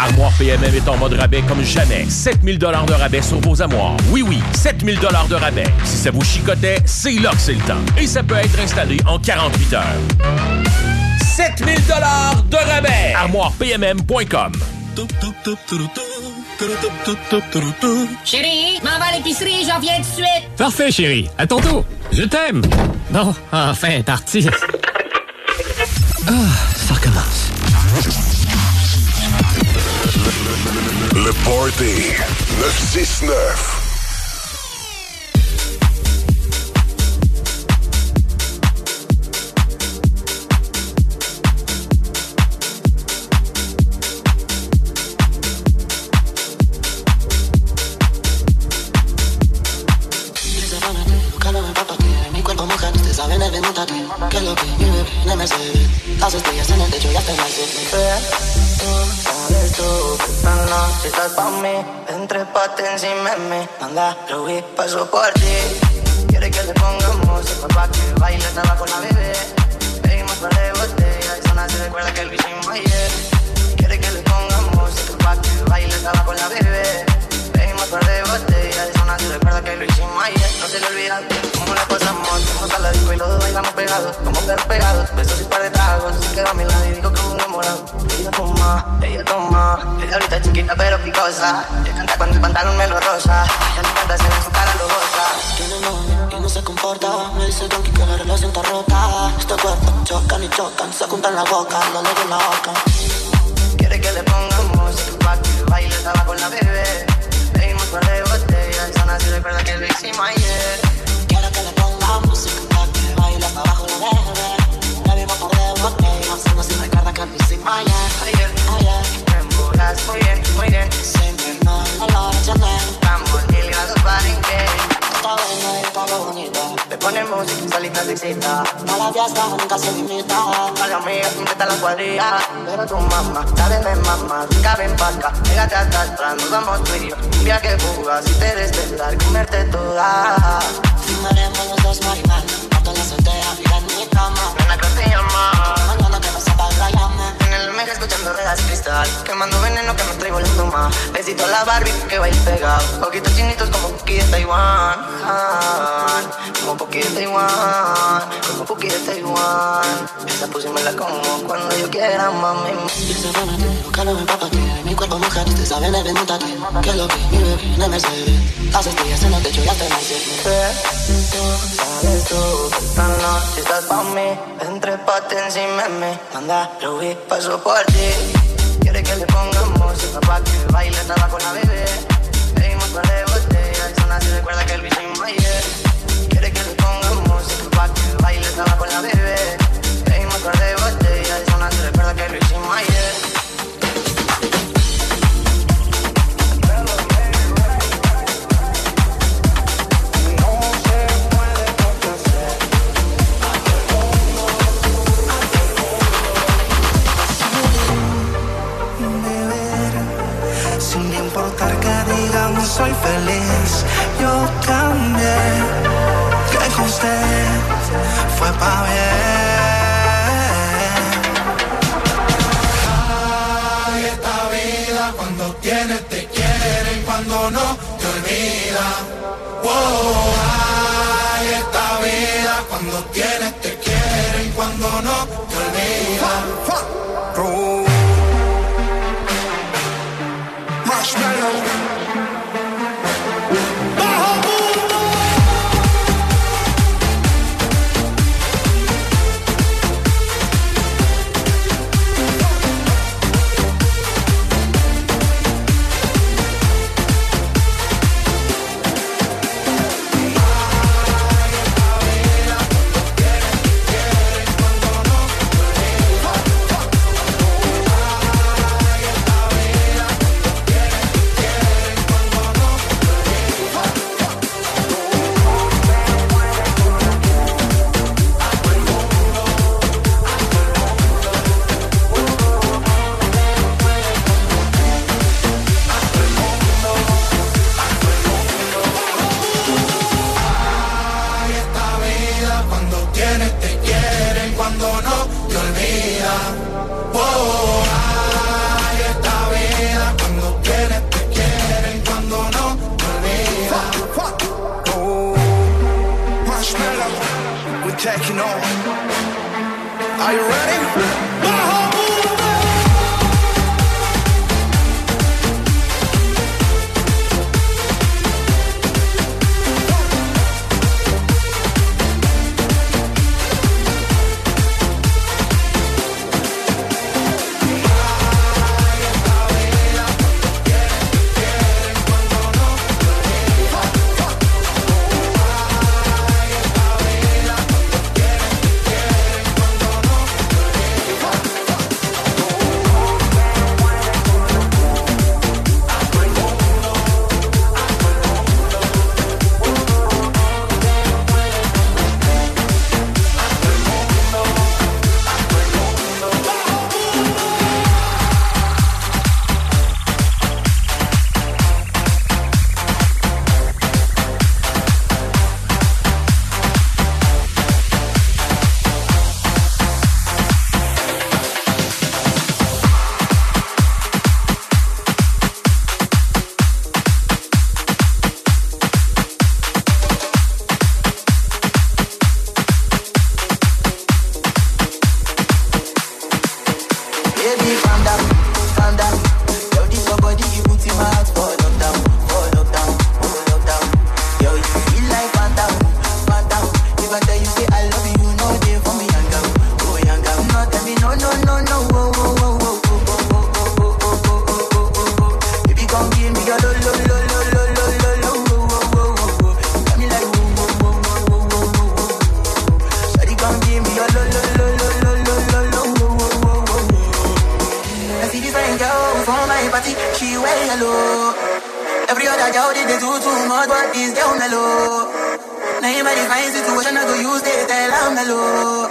Armoire PMM est en mode rabais comme jamais. 7000 dollars de rabais sur vos armoires. Oui, oui, 7000 dollars de rabais. Si ça vous chicotait, c'est là que c'est le temps. Et ça peut être installé en 48 heures. 7000 dollars de rabais. ArmoirePMM.com Chérie, m'en va à l'épicerie, j'en viens tout de suite. Parfait, chérie. À ton tour. Je t'aime. Bon, enfin, parti. Ah, ça recommence. Le Party 969. Lo que bebé, no me sé. Las estrellas en el techo ya te sé. Tú sabes tú que esta noche estás pa' mí. Entrépate encima de mí Anda, Louis, paso por ti. Quiere que le ponga música pa' que baile Estaba con la bebé. Pedimos par de botellas Y zona se recuerda que lo hicimos ayer. Quiere que le ponga música pa' que baile Estaba con la bebé. Pedimos par de botellas recuerda que lo hicimos ayer No se le olvida cómo la pasamos. Fuimos a la disco y todos bailamos pegados Como perros pegados, besos y par de tragos. Se quedó a mi lado y que un enamorado. Ella toma, ella toma Ella ahorita chiquita pero picosa. Ella canta cuando el pantalón me lo rosa Ella le encanta hacer en su cara lo goza Tiene novio y no se comporta. Me dice Donkey que la relación está rota Este cuerpo chocan y chocan Se juntan la boca, lo leo en la boca. Quiere que le pongamos música pa' que baile Estaba con la bebé. Pedimos par zona se recuerda que lo hicimos ayer. Quiero que le ponga música Pa' que baile hasta abajo la bebé Bebimos por de botellas No se recuerda que lo hicimos ayer. Ayer, ayer. Me empujas muy bien, muy bien. Siempre no olor a Chanel Estamos mil grados Fahrenheit Está está lo bonito Me pone música solita se excita A la fiesta nunca se limita. A la mía, completa la cuadrilla. Pero tu mamá, la de mamá Rica, ven pa' acá, pégate hasta atrás Nos vamos tú y yo, un viaje fuga Si te desvelar, comerte toda. Fumaremos los dos marihuana Hasta la soltera, mira en mi cama. Nena, que te llama el meja escuchando ruedas cristal Quemando veneno que me estoy volviendo más Besito a la Barbie que ir pegado Ojitos chinitos como Puki de Taiwán ah, Como Puki de Taiwán Como Puki de Taiwán Esa pussy me la como cuando yo quiera, mami Piensa buena, nunca lo empápate Mi cuerpo mujer, usted sabe, debe mútate Que lo que mi bebé, no me sé Las estrellas en el techo ya te sé Tú sabes tú esta noche estás pa' mí Entrépate encima de mí Anda, Louis, paso solo por ti. Quiere que le pongamos música para que baile estaba con la bebé. Pedimos para de botella, son así recuerda que el bicho mayor. Quiere que le pongamos música para que baile estaba con la bebé. Pedimos para de botella, son así recuerda que el bicho soy feliz, yo cambié. Que con usted fue pa' bien. Ay, esta vida, cuando tienes te quieren, cuando no te olvida. Wow, ay. she wear yellow. Every other girl did they do too much, but this girl mellow. Now in my divine situation, I go use they tell her mellow.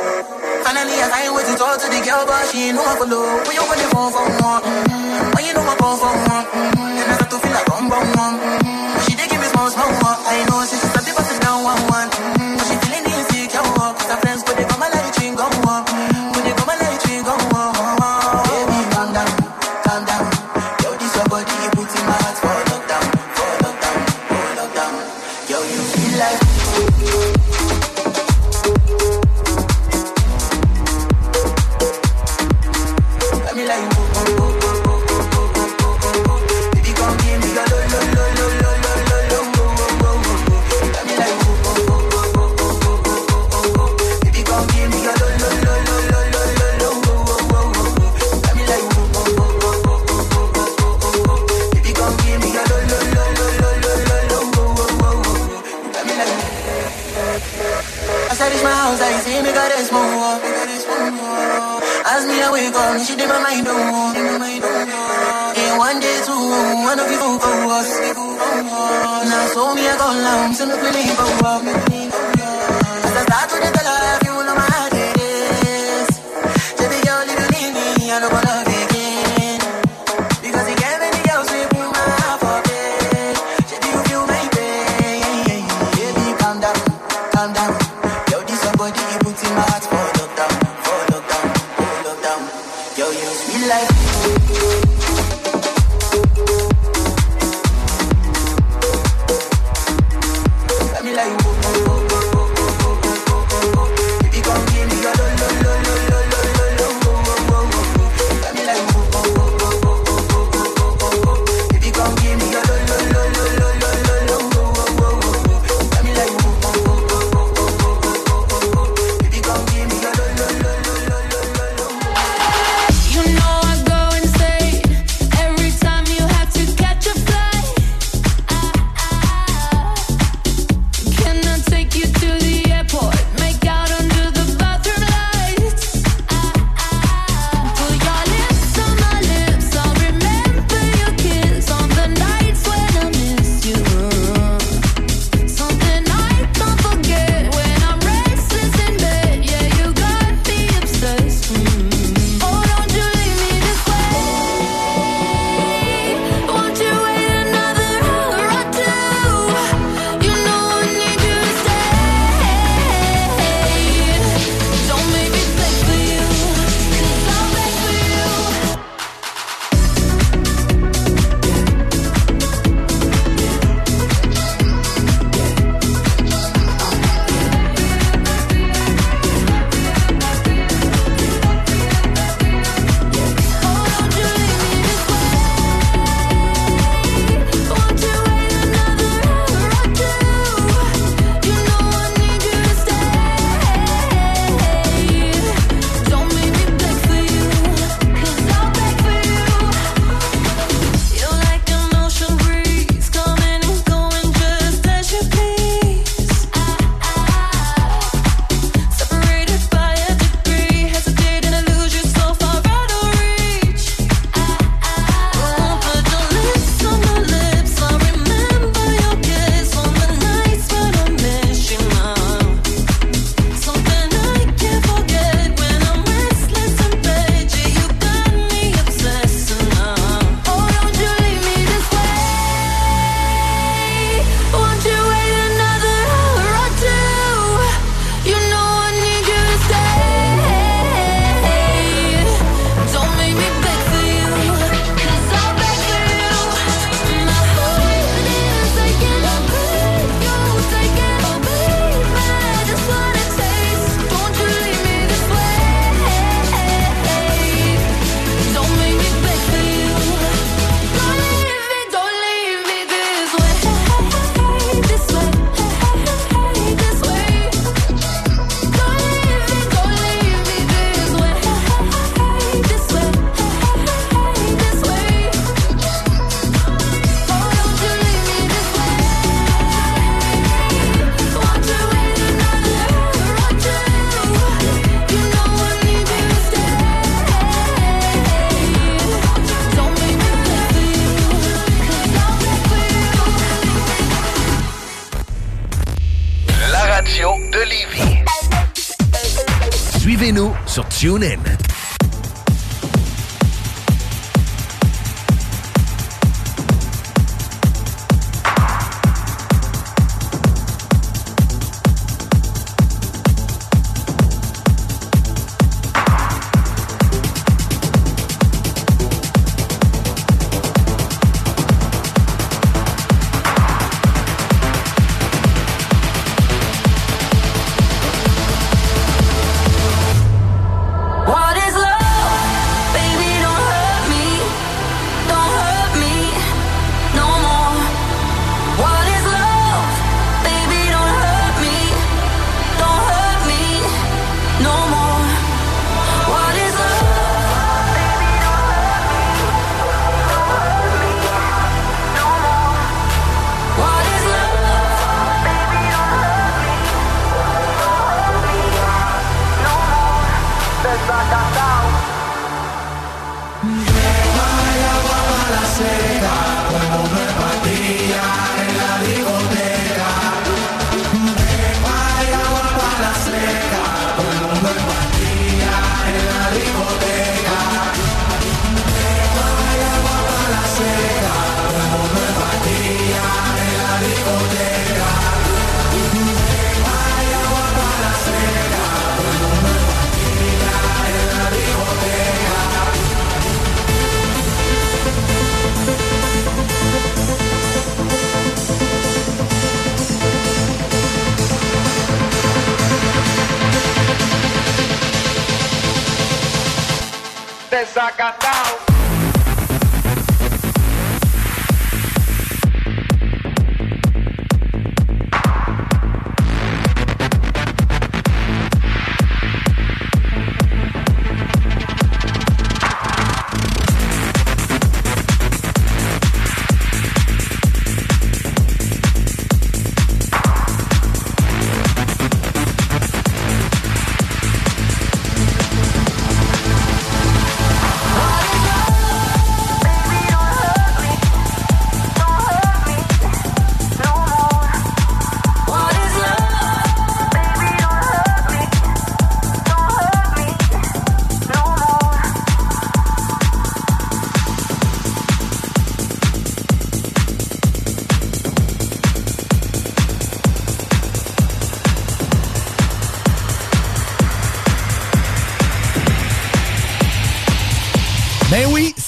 Finally, I find way to talk to the girl, but she ain't no one follow. When you want the phone for more? mm-hmm. when you know I phone for more. mm-hmm. then I start to feel like I'm bum one. Mm-hmm. She did give me small, small, I know she's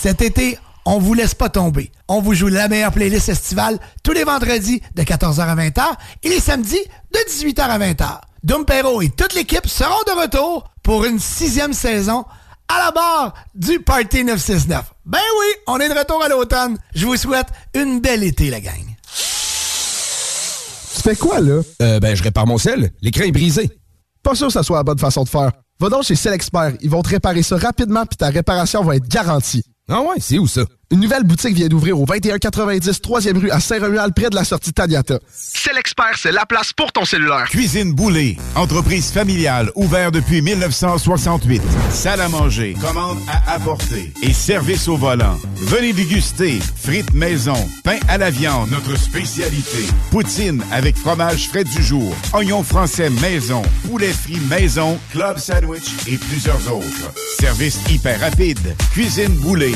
cet été, on vous laisse pas tomber. On vous joue la meilleure playlist estivale tous les vendredis de 14h à 20h et les samedis de 18h à 20h. Dumpero et toute l'équipe seront de retour pour une sixième saison à la barre du Party 969. Ben oui, on est de retour à l'automne. Je vous souhaite une belle été, la gang. Tu fais quoi, là? Euh, ben, je répare mon sel. L'écran est brisé. Pas sûr que ça soit la bonne façon de faire. Va donc chez Selexpert. Ils vont te réparer ça rapidement puis ta réparation va être garantie. Ah ouais, c'est où ça? Une nouvelle boutique vient d'ouvrir au 2190 3e rue à Saint-Romuald, près de la sortie Taniata. C'est l'expert, c'est la place pour ton cellulaire. Cuisine Boulée, entreprise familiale, ouvert depuis 1968. Salle à manger, commande à apporter et service au volant. Venez déguster frites maison, pain à la viande, notre spécialité. Poutine avec fromage frais du jour, oignons français maison, poulet frit maison, club sandwich et plusieurs autres. Service hyper rapide. Cuisine Boulée,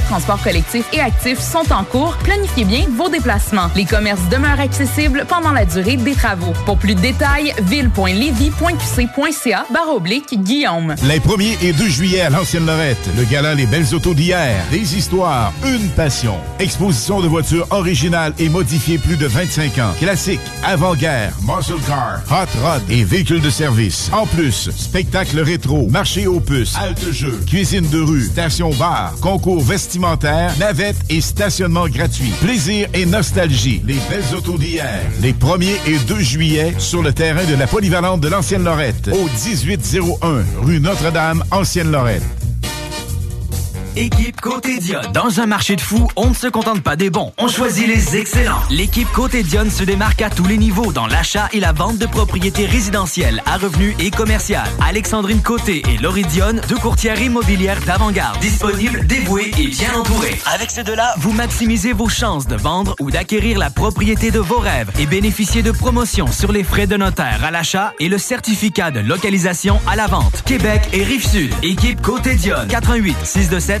transport collectifs et actifs sont en cours. Planifiez bien vos déplacements. Les commerces demeurent accessibles pendant la durée des travaux. Pour plus de détails, ville.levy.qc.ca barre oblique Guillaume. Les 1er et 2 juillet à l'Ancienne Lorette, le gala Les Belles Autos d'hier, des histoires, une passion. Exposition de voitures originales et modifiées plus de 25 ans. Classiques, avant-guerre, muscle car, hot rod et véhicules de service. En plus, spectacle rétro, marché aux puces, halte jeu, cuisine de rue, station bar, concours vestimentaire, navette et stationnement gratuit. Plaisir et nostalgie. Les Belles Autos d'hier. Les 1er et 2 juillet sur le terrain de la polyvalente de l'Ancienne Lorette, au 1801 rue Notre-Dame, Ancienne Lorette. Équipe Côté Dionne. Dans un marché de fous, on ne se contente pas des bons, on choisit les excellents. L'équipe Côté Dionne se démarque à tous les niveaux dans l'achat et la vente de propriétés résidentielles à revenus et commerciales. Alexandrine Côté et Laurie Dionne, deux courtières immobilières d'avant-garde. Disponibles, dévouées et bien entourées. Avec ces deux-là, vous maximisez vos chances de vendre ou d'acquérir la propriété de vos rêves et bénéficiez de promotions sur les frais de notaire à l'achat et le certificat de localisation à la vente. Québec et Rive-Sud. Équipe Côté Dionne. 88 627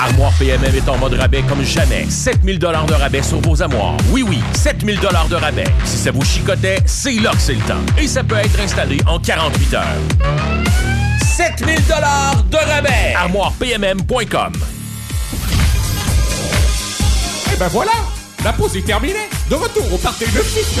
Armoire PMM est en mode rabais comme jamais. 7000 dollars de rabais sur vos armoires. Oui, oui, 7000 dollars de rabais. Si ça vous chicotait, c'est là que c'est le temps. Et ça peut être installé en 48 heures. 7000 dollars de rabais. ArmoirePMM.com Et ben voilà, la pause est terminée. De retour au party de 6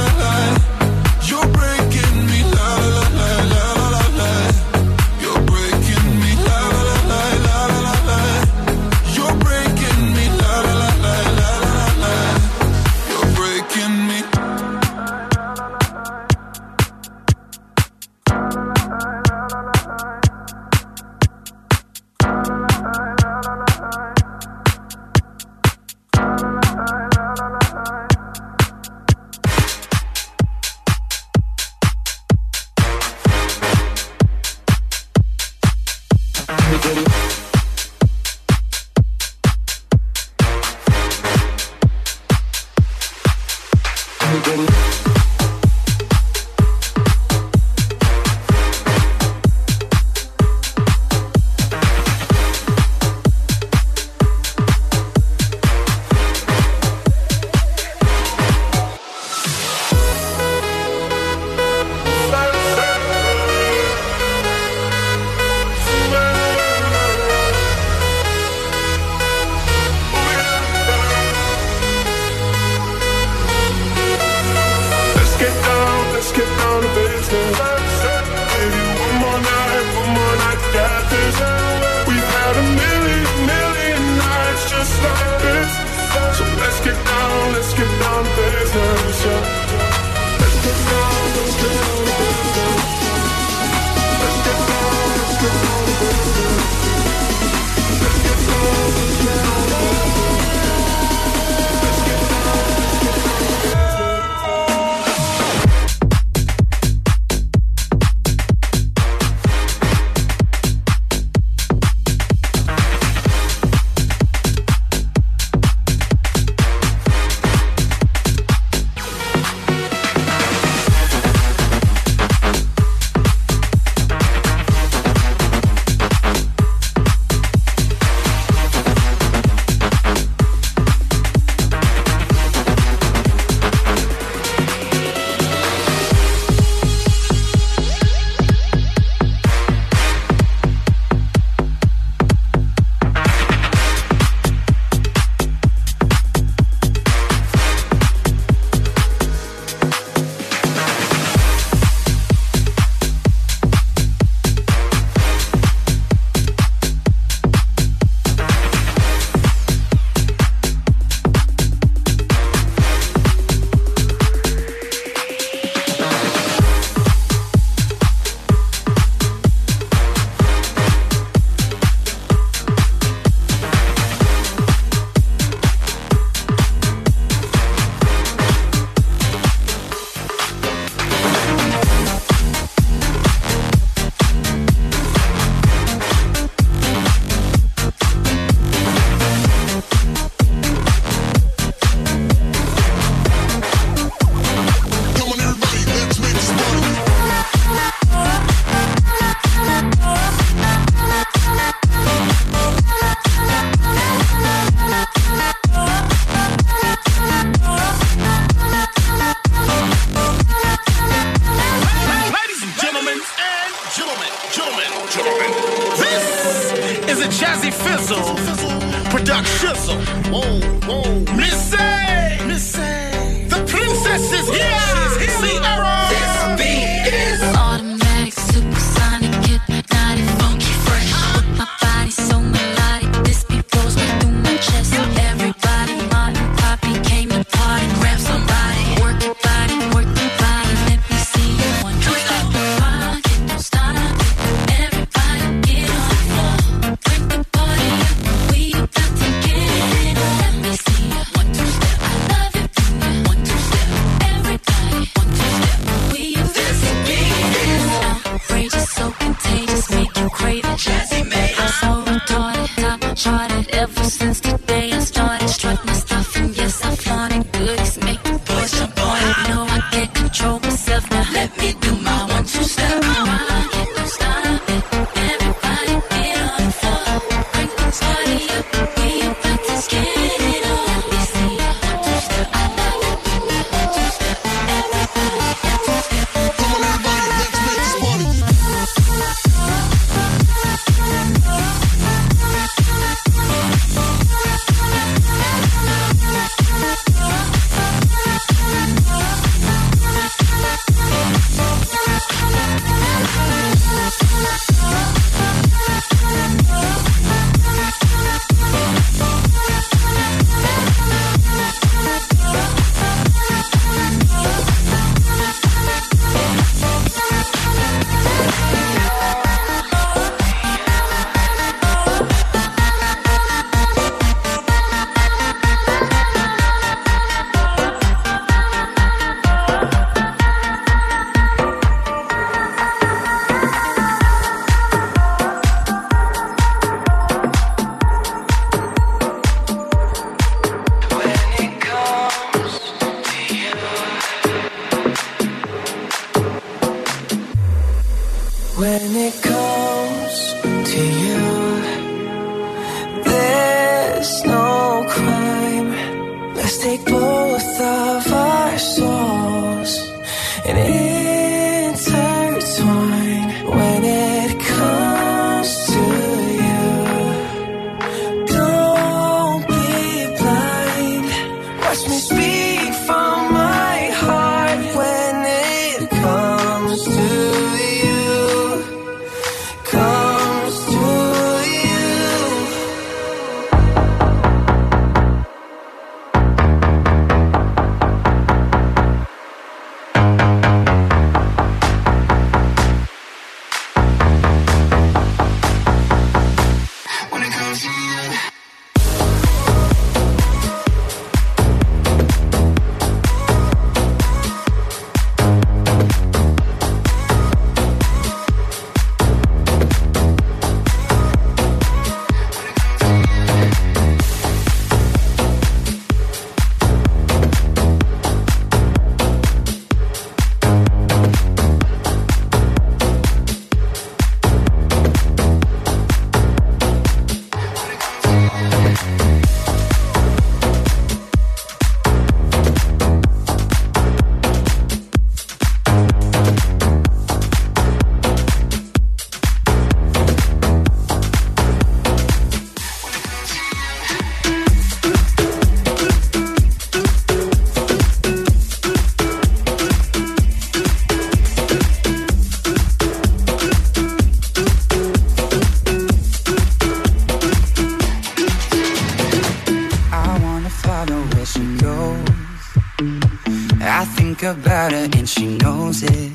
Think about her and she knows it.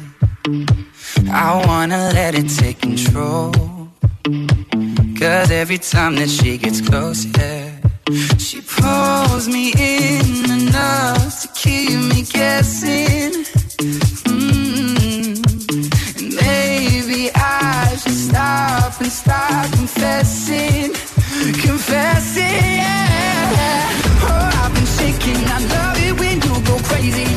I wanna let it take control. Cause every time that she gets closer, she pulls me in enough to keep me guessing. Mm. And maybe I should stop and start confessing. Confessing, yeah. Oh, I've been shaking. I love it when you go crazy.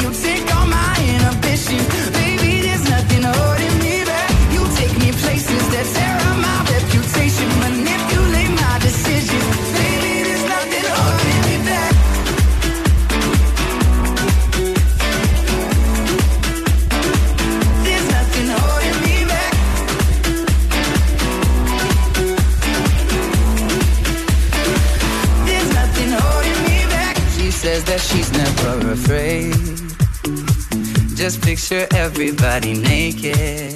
Just picture everybody naked.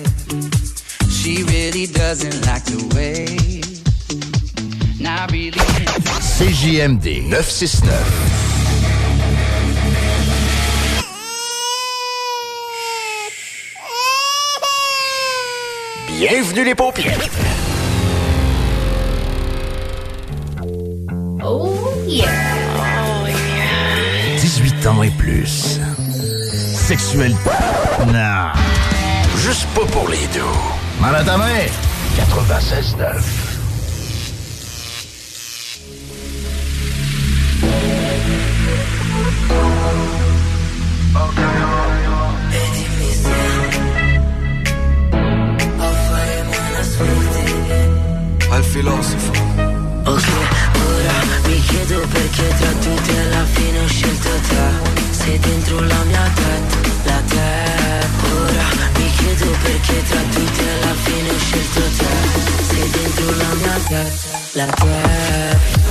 She really doesn't like the way. Not really. CJMD 969. Bienvenue les paupières. Oh yeah. 18 ans et plus. Sexuel. Non. Juste pas pour les deux. Mal à ta main. 96.9. la mia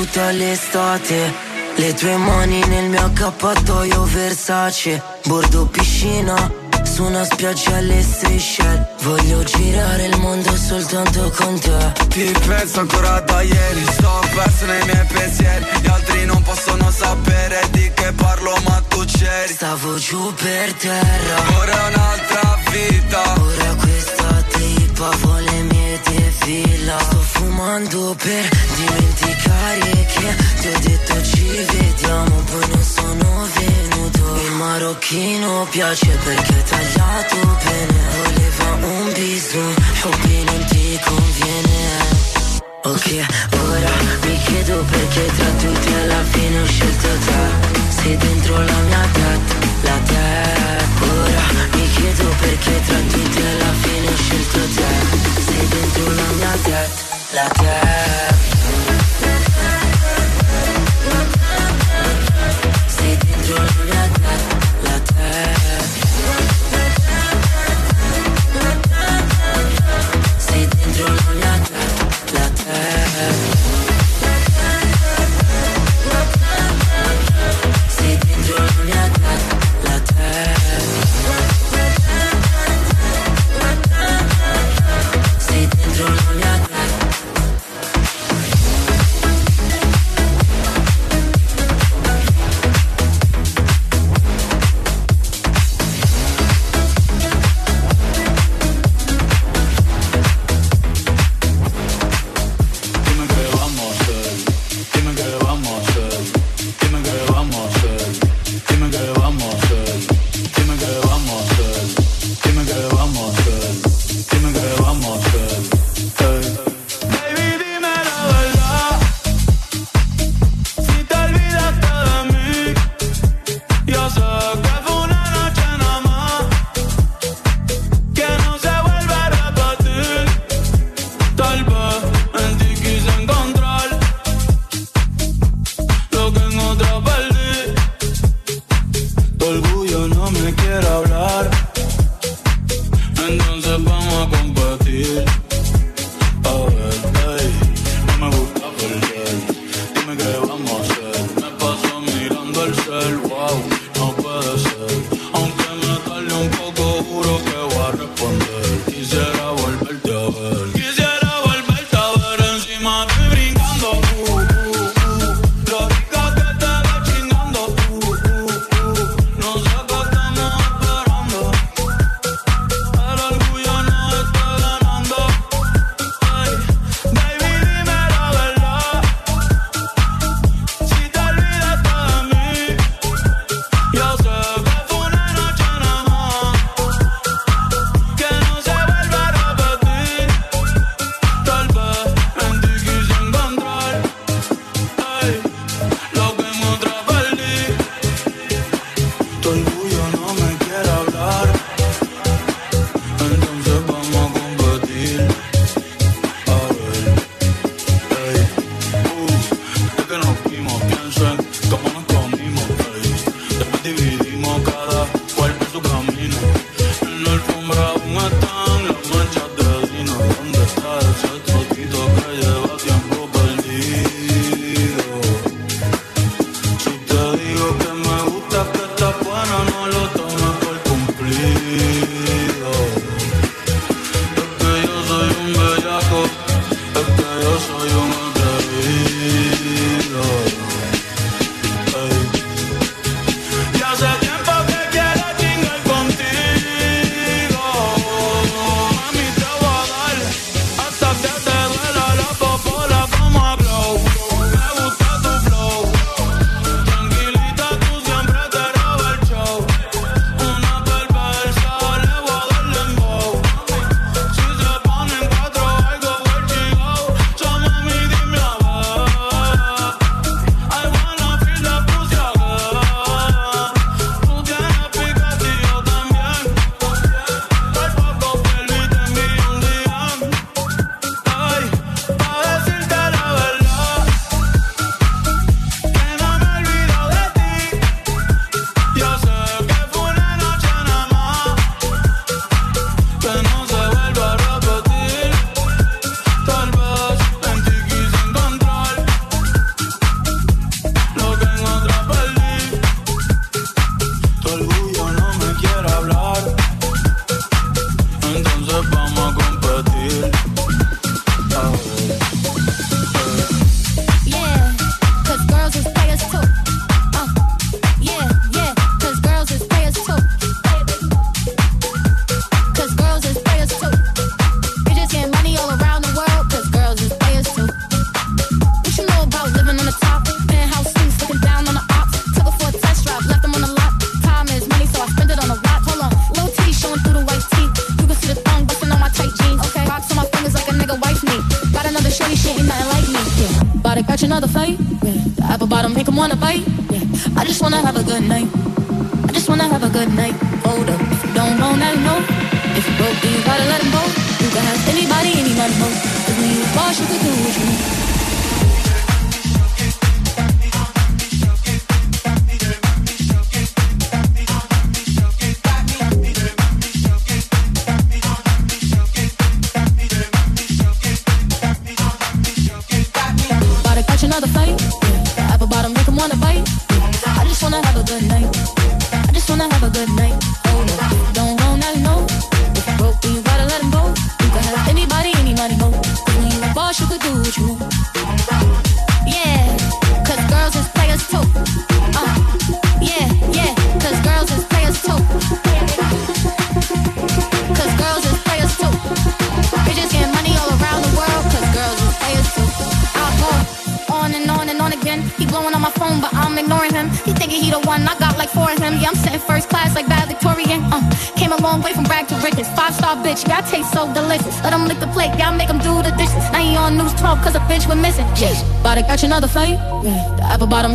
tutta l'estate Le tue mani nel mio accappatoio Versace. Bordo piscina su una spiaggia alle Seychelles Voglio girare il mondo soltanto con te. Ti penso ancora da ieri Sto perso nei miei pensieri. Gli altri non possono sapere di che parlo ma tu c'eri. Stavo giù per terra. Ora è un'altra vita. Ora questa di villa. Sto fumando per dimenticare che ti ho detto ci vediamo Poi non sono venuto. Il marocchino piace perché è tagliato bene. Voleva un viso, hobby non ti conviene. Ok, ora mi chiedo perché tra tutti alla fine ho scelto te. Sei dentro la mia testa, la te Ora mi chiedo perché tra tutti alla fine ho scelto te. la mia tête, la tête.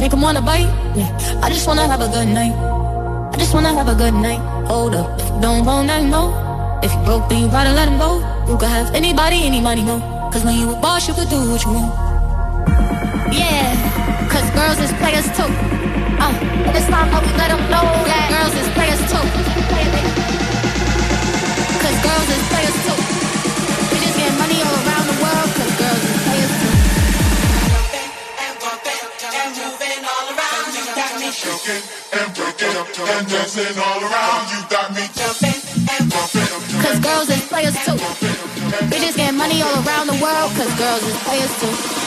make him wanna bite. I just wanna have a good night. I just wanna have a good night. Hold up, if you don't want that, no. If you broke, then you gotta let him go. You could have anybody, anybody, no. Cause when you a boss, you could do what you want. Yeah, cause girls is players too. Uh, and it's time that we let them know that girls is players too. Cause girls is shaking and breaking and dancing all around. You got me jumping and bumping. Cause girls and players too. we just get money all around the world. Cause girls and players too.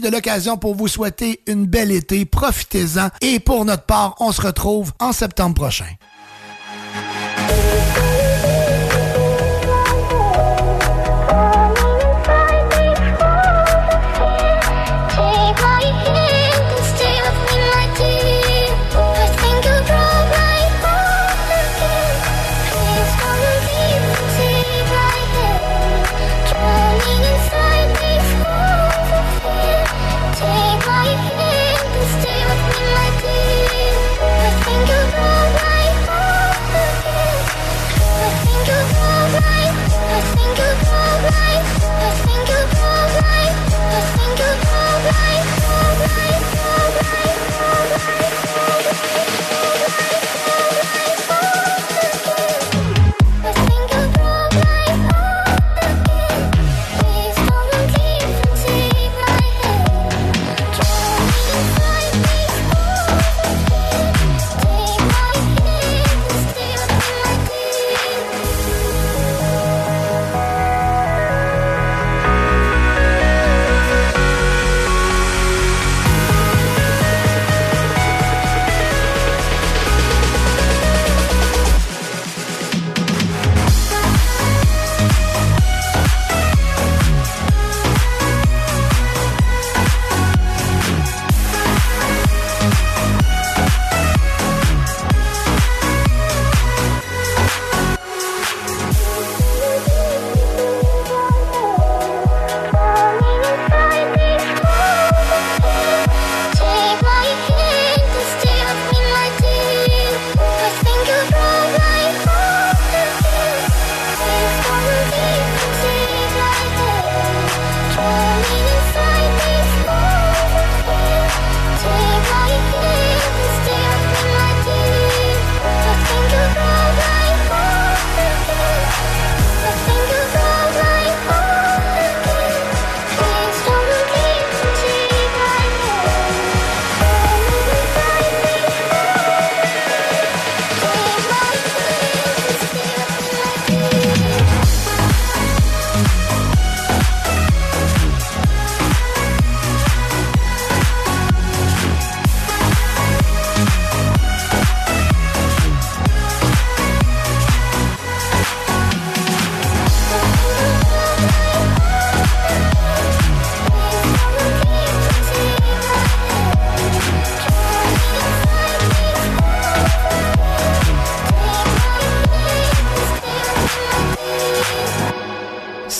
De l'occasion pour vous souhaiter une belle été. Profitez-en. Et pour notre part, on se retrouve en septembre prochain.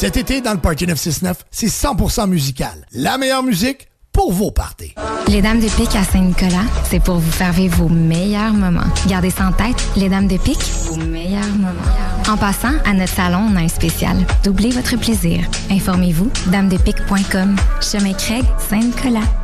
Cet été, dans le Party 969, c'est 100% musical. La meilleure musique pour vos parties. Les Dames de Pique à Saint-Nicolas, c'est pour vous faire vivre vos meilleurs moments. Gardez ça en tête, les Dames de Pique, vos meilleurs moments. En passant, à notre salon, on a un spécial. Doublez votre plaisir. Informez-vous, damedepique.com. Chemin Craig, Saint-Nicolas.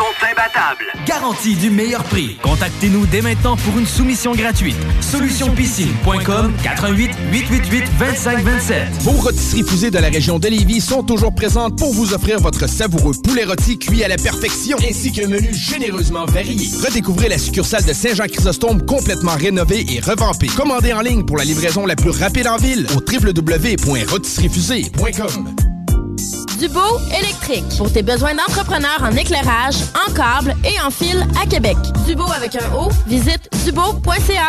Sont imbattables. imbattable. Garantie du meilleur prix. Contactez-nous dès maintenant pour une soumission gratuite. Solutionpiscine.com 88 888 2527. Vos rôtisseries fusées de la région de Lévis sont toujours présentes pour vous offrir votre savoureux poulet rôti cuit à la perfection, ainsi qu'un menu généreusement varié. Redécouvrez la succursale de Saint-Jean-Chrysostome complètement rénovée et revampée. Commandez en ligne pour la livraison la plus rapide en ville au www.rôtisseriefusée.com. Dubo électrique. Pour tes besoins d'entrepreneur en éclairage, en câble et en fil à Québec. Dubo avec un O, visite dubo.ca.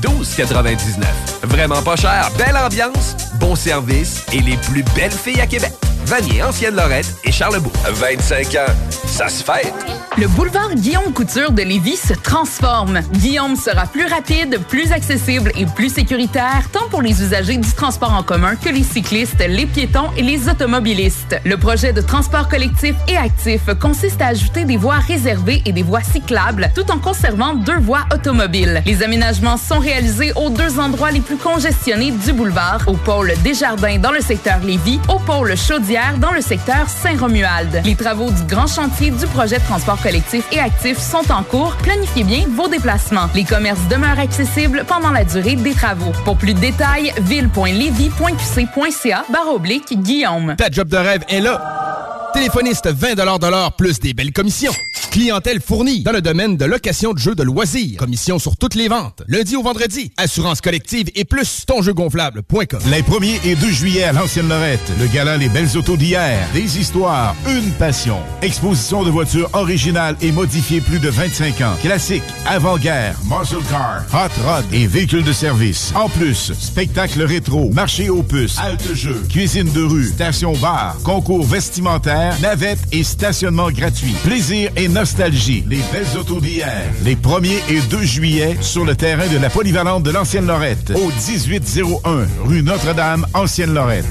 12,99. Vraiment pas cher, belle ambiance, bon service et les plus belles filles à Québec. Vanier, Ancienne-Lorette et Charlebourg. 25 ans, ça se fait. Le boulevard Guillaume Couture de Lévis se transforme. Guillaume sera plus rapide, plus accessible et plus sécuritaire, tant pour les usagers du transport en commun que les cyclistes, les piétons et les automobilistes. Le projet de transport collectif et actif consiste à ajouter des voies réservées et des voies cyclables, tout en conservant deux voies automobiles. Les aménagements sont réalisés aux deux endroits les plus congestionnés du boulevard, au pôle Desjardins dans le secteur Lévis, au pôle Chaudière dans le secteur Saint-Romuald. Les travaux du grand chantier du projet de transport collectif et actif sont en cours. Planifiez bien vos déplacements. Les commerces demeurent accessibles pendant la durée des travaux. Pour plus de détails, ville.levy.qc.ca barre oblique Guillaume. Ta job de rêve est là. Téléphoniste 20 de l'heure plus des belles commissions. Clientèle fournie dans le domaine de location de jeux de loisirs. Commission sur toutes les ventes. Lundi au vendredi. Assurance collective et plus tonjeugonflable.com. Les 1er et 2 juillet à l'Ancienne Lorette. Le gala Les Belles Autos d'hier. Des histoires, une passion. Exposition de voitures originales et modifiées plus de 25 ans. Classiques, avant-guerre, muscle car, hot rod et véhicules de service. En plus, spectacle rétro, marché aux puces, halte jeu, cuisine de rue, station bar, concours vestimentaire, navette et stationnement gratuit. Plaisir et nostalgie. Les belles autos d'hier. Les 1er et 2 juillet sur le terrain de la polyvalente de l'Ancienne Lorette. Au 1801 rue Notre-Dame, Ancienne Lorette.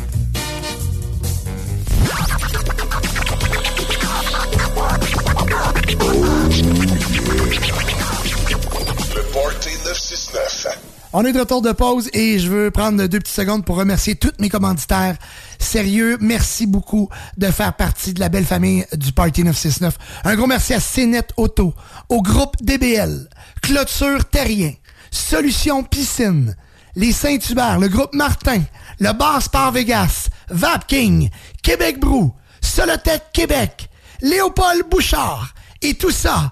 Le Party 969. On est de retour de pause et je veux prendre deux petites secondes pour remercier tous mes commanditaires. Sérieux, merci beaucoup de faire partie de la belle famille du Party 969. Un gros merci à CNET Auto, au groupe DBL, Clôture Terrien, Solution Piscine, les Saint-Hubert, le groupe Martin, le Bar Sport Vegas, Vapking, Québec Brou, Solotech Québec, Léopold Bouchard et tout ça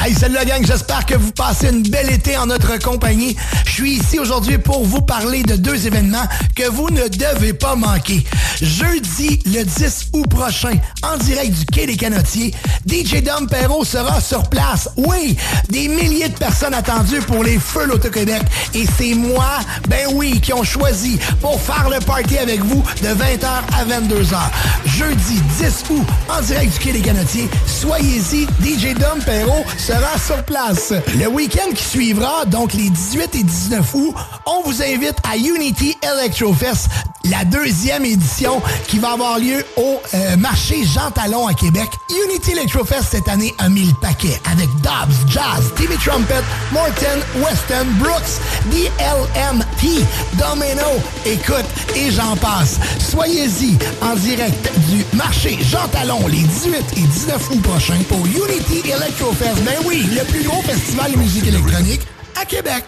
Hey, salut la gang, j'espère que vous passez une belle été en notre compagnie. Je suis ici aujourd'hui pour vous parler de deux événements que vous ne devez pas manquer. Jeudi, le 10 août prochain, en direct du Quai des Canotiers, DJ Dom Perrault sera sur place. Oui, des milliers de personnes attendues pour les Feux l'Auto-Québec. Et c'est moi, ben oui, qui ont choisi pour faire le party avec vous de 20h à 22h. Jeudi 10 août, en direct du Quai des Canotiers, soyez-y, DJ Dom Perrault sera sur place. Le week-end qui suivra, donc les 18 et 19 août, on vous invite à Unity Electrofest, la deuxième édition qui va avoir lieu au euh, marché Jean Talon à Québec. Unity Electrofest cette année a mis le paquet avec Dobbs, Jazz, Timmy Trumpet, Morton, Weston, Brooks, DLMT, Domino, écoute, et j'en passe. Soyez-y en direct du marché Jean Talon les 18 et 19 août prochains pour Unity Electrofest. Ben oui, le plus gros festival de musique électronique à Québec.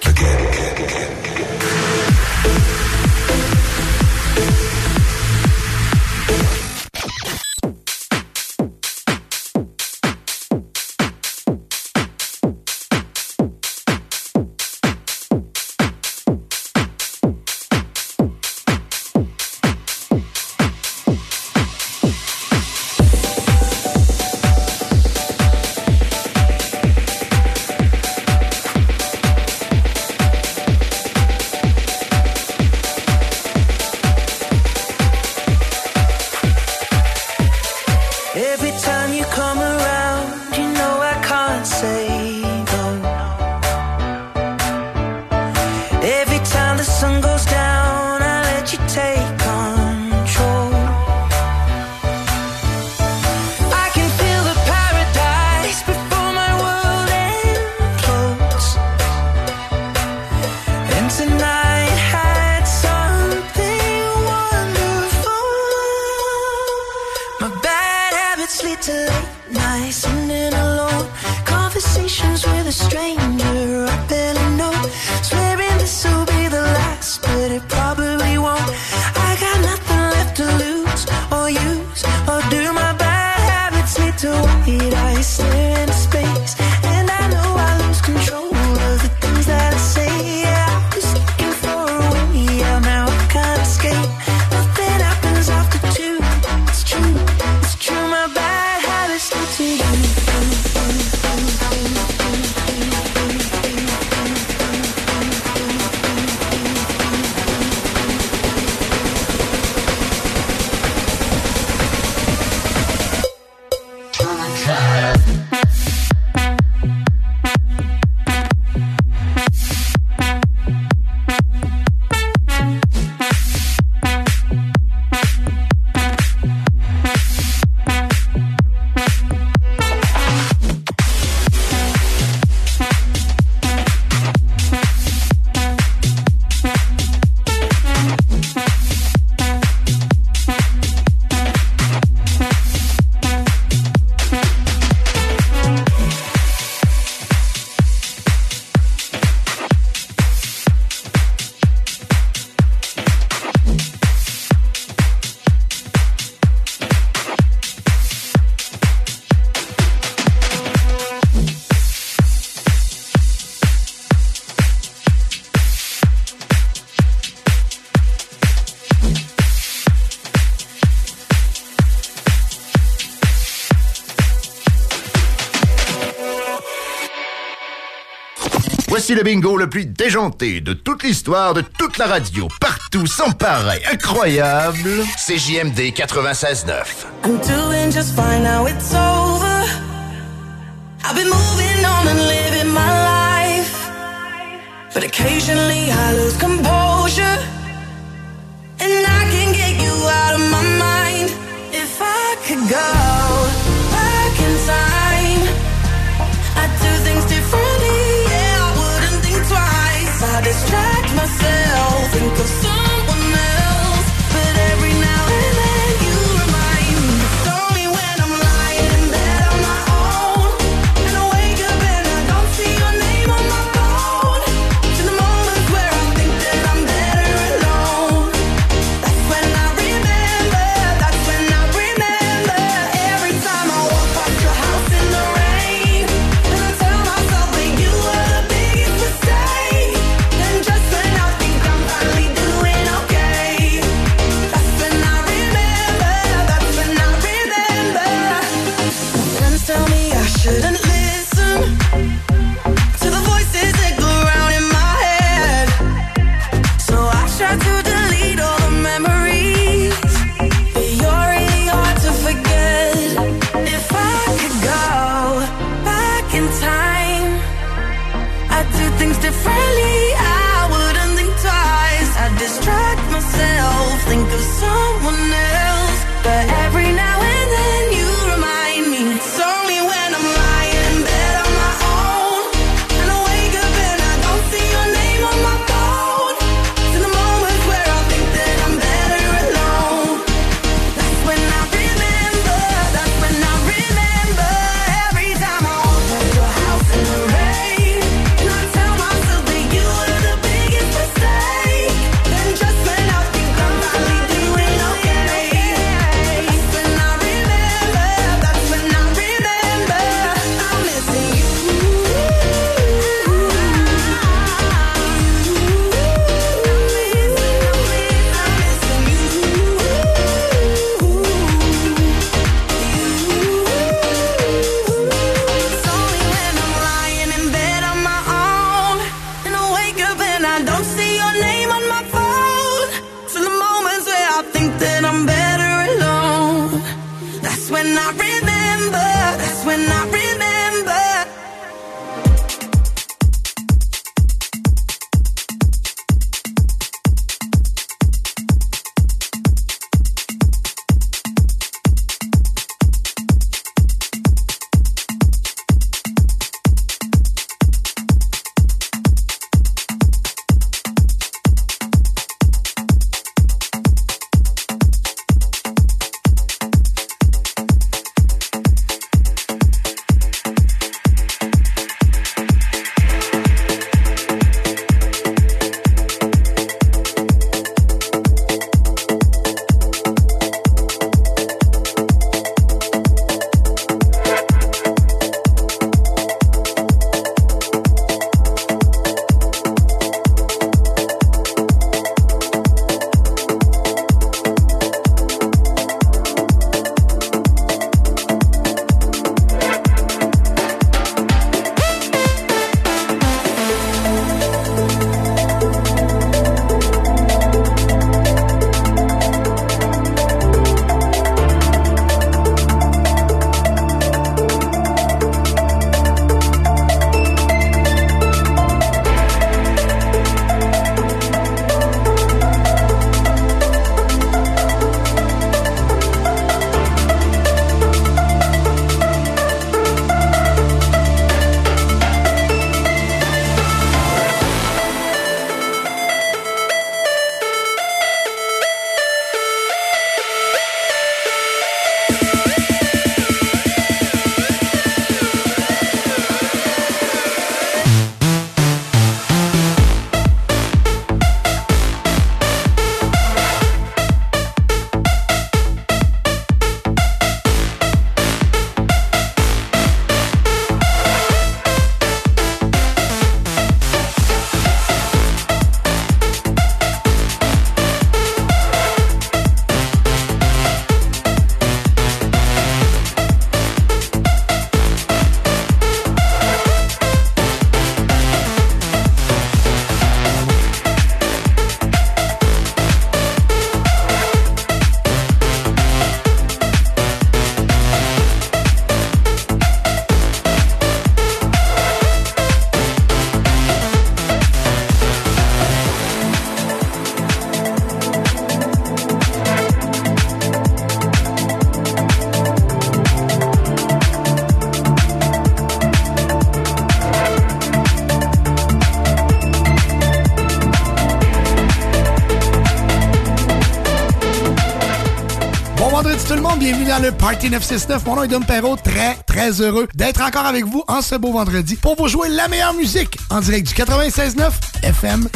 Voici le bingo le plus déjanté de toute l'histoire, de toute la radio, partout, sans pareil, incroyable. C'est JMD 96.9. I'm doing just fine now, it's over. I've been moving on and living my life. But occasionally I lose composure. And I can get you out of my mind if I could go. stop Party 969. Mon nom est Dom Perrault. Très, très heureux d'être encore avec vous en ce beau vendredi pour vous jouer la meilleure musique en direct du 96.9 FM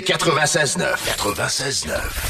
CJMD 96.9. 96.9.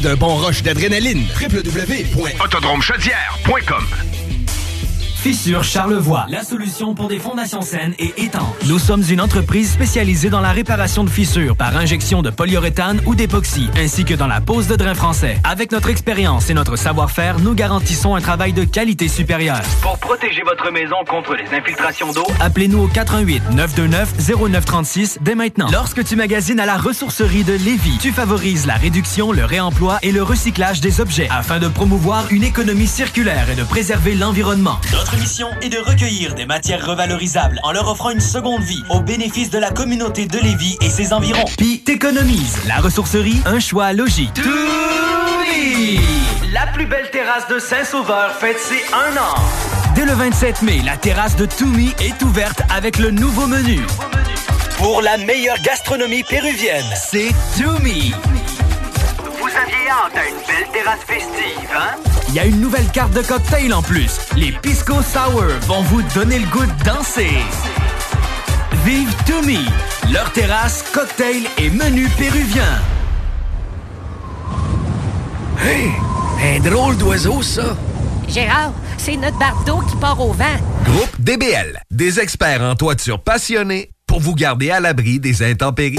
d'un bon rush d'adrénaline. www.autodromechaudière.com Fissure Charlevoix, la solution pour des fondations saines et étanches. Nous sommes une entreprise spécialisée dans la réparation de fissures par injection de polyuréthane ou d'époxy, ainsi que dans la pose de drain français. Avec notre expérience et notre savoir-faire, nous garantissons un travail de qualité supérieure. Pour protéger votre maison contre les infiltrations d'eau, Appelez-nous au 418 929 0936 dès maintenant. Lorsque tu magasines à la ressourcerie de Lévis, tu favorises la réduction, le réemploi et le recyclage des objets afin de promouvoir une économie circulaire et de préserver l'environnement. Notre mission est de recueillir des matières revalorisables en leur offrant une seconde vie au bénéfice de la communauté de Lévis et ses environs. Puis t'économises. La ressourcerie, un choix logique. Toumi! La plus belle terrasse de Saint-Sauveur fête ses un an. Dès le 27 mai, la terrasse de Toumi est ouverte avec le nouveau menu. Pour la meilleure gastronomie péruvienne, c'est Toumi. vous aviez hâte à une belle terrasse festive, hein? Il y a une nouvelle carte de cocktail en plus. Les Pisco Sour vont vous donner le goût de danser. Vive Toumi, leur terrasse, cocktail et menu péruvien. Hey, un drôle d'oiseau, ça. Gérard, c'est notre bardeau qui part au vent. Groupe DBL, des experts en toiture passionnés pour vous garder à l'abri des intempéries.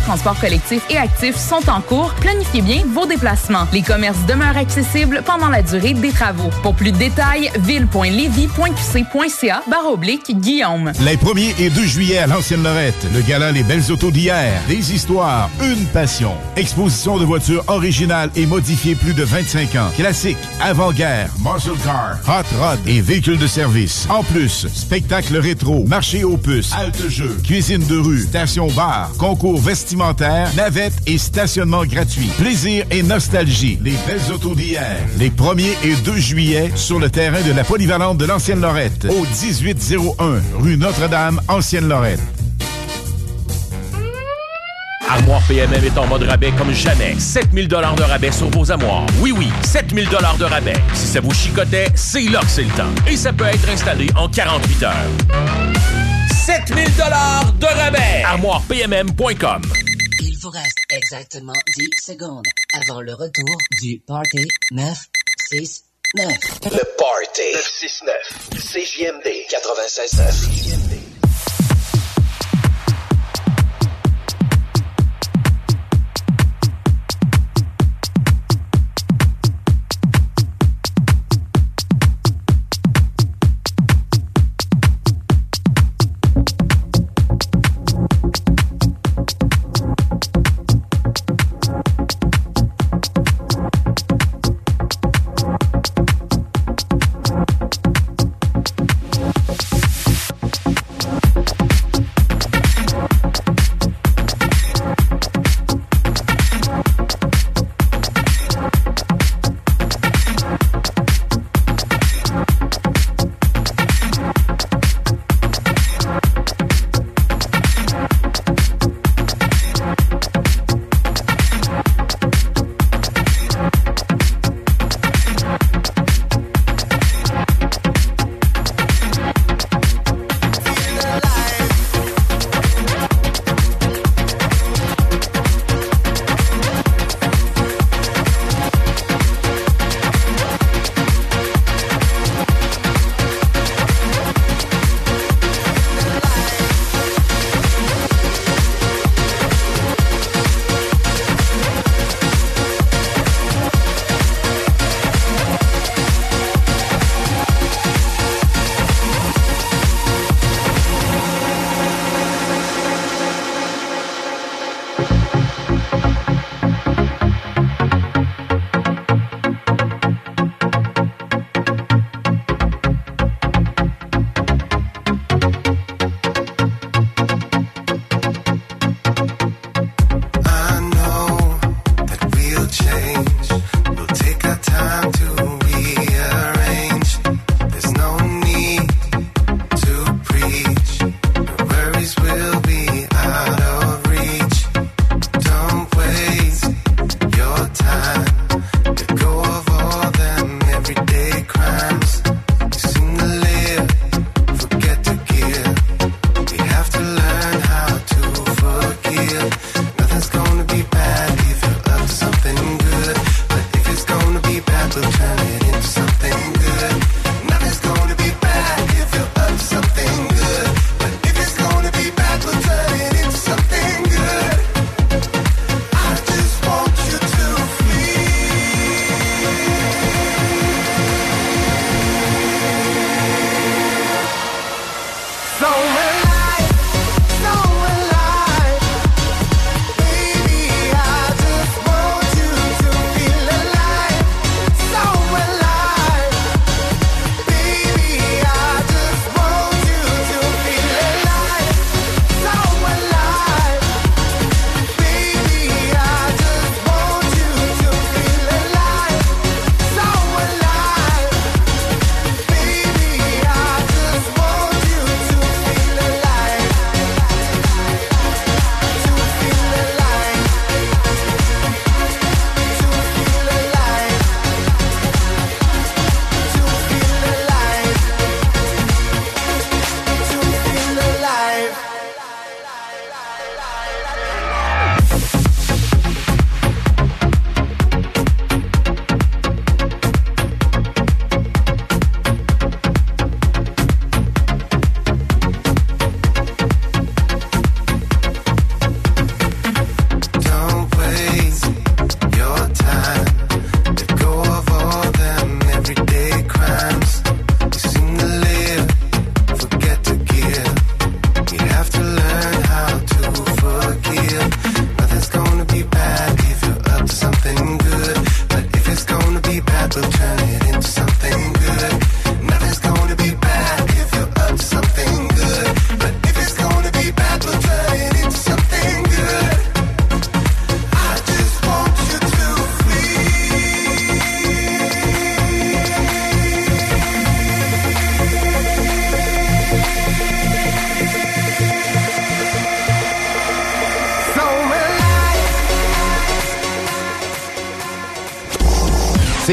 de transport collectif et actif sont en cours. Planifiez bien vos déplacements. Les commerces demeurent accessibles pendant la durée des travaux. Pour plus de détails, ville.levy.qc.ca barre oblique Guillaume. Les 1er et 2 juillet à l'Ancienne Lorette, le gala Les Belles Autos d'hier, des histoires, une passion. Exposition de voitures originales et modifiées plus de 25 ans. Classiques, avant-guerre, muscle car, hot rod et véhicules de service. En plus, spectacle rétro, marché aux puces, halte jeu, cuisine de rue, station bar, concours vestimentaire, navette et stationnement gratuit. Plaisir et nostalgie. Les Belles Autos d'hier. Les 1er et 2 juillet sur le terrain de la polyvalente de l'Ancienne Lorette, au 1801 rue Notre-Dame, Ancienne Lorette. Armoire PMM est en mode rabais comme jamais. 7000 dollars de rabais sur vos armoires. Oui, oui, 7000 dollars de rabais. Si ça vous chicotait, c'est là que c'est le temps. Et ça peut être installé en 48 heures. 7000 dollars de rabais. ArmoirePMM.com Il vous reste exactement 10 secondes avant le retour du Party 969. Le Party 969. CJMD 96.9.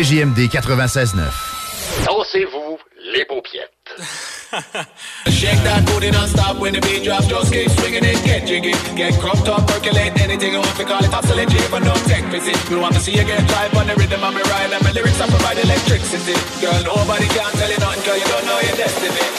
CJMD 96.9. Dansez-vous les paupiètes. Shake that booty non-stop when the beat drops. Just keep swinging it, get jiggy. Get cropped up, percolate anything you want to call it. Oscillate, but no tech visit. We want to see you get on the rhythm of. And my lyrics electricity. Girl, nobody can tell you you don't know your destiny.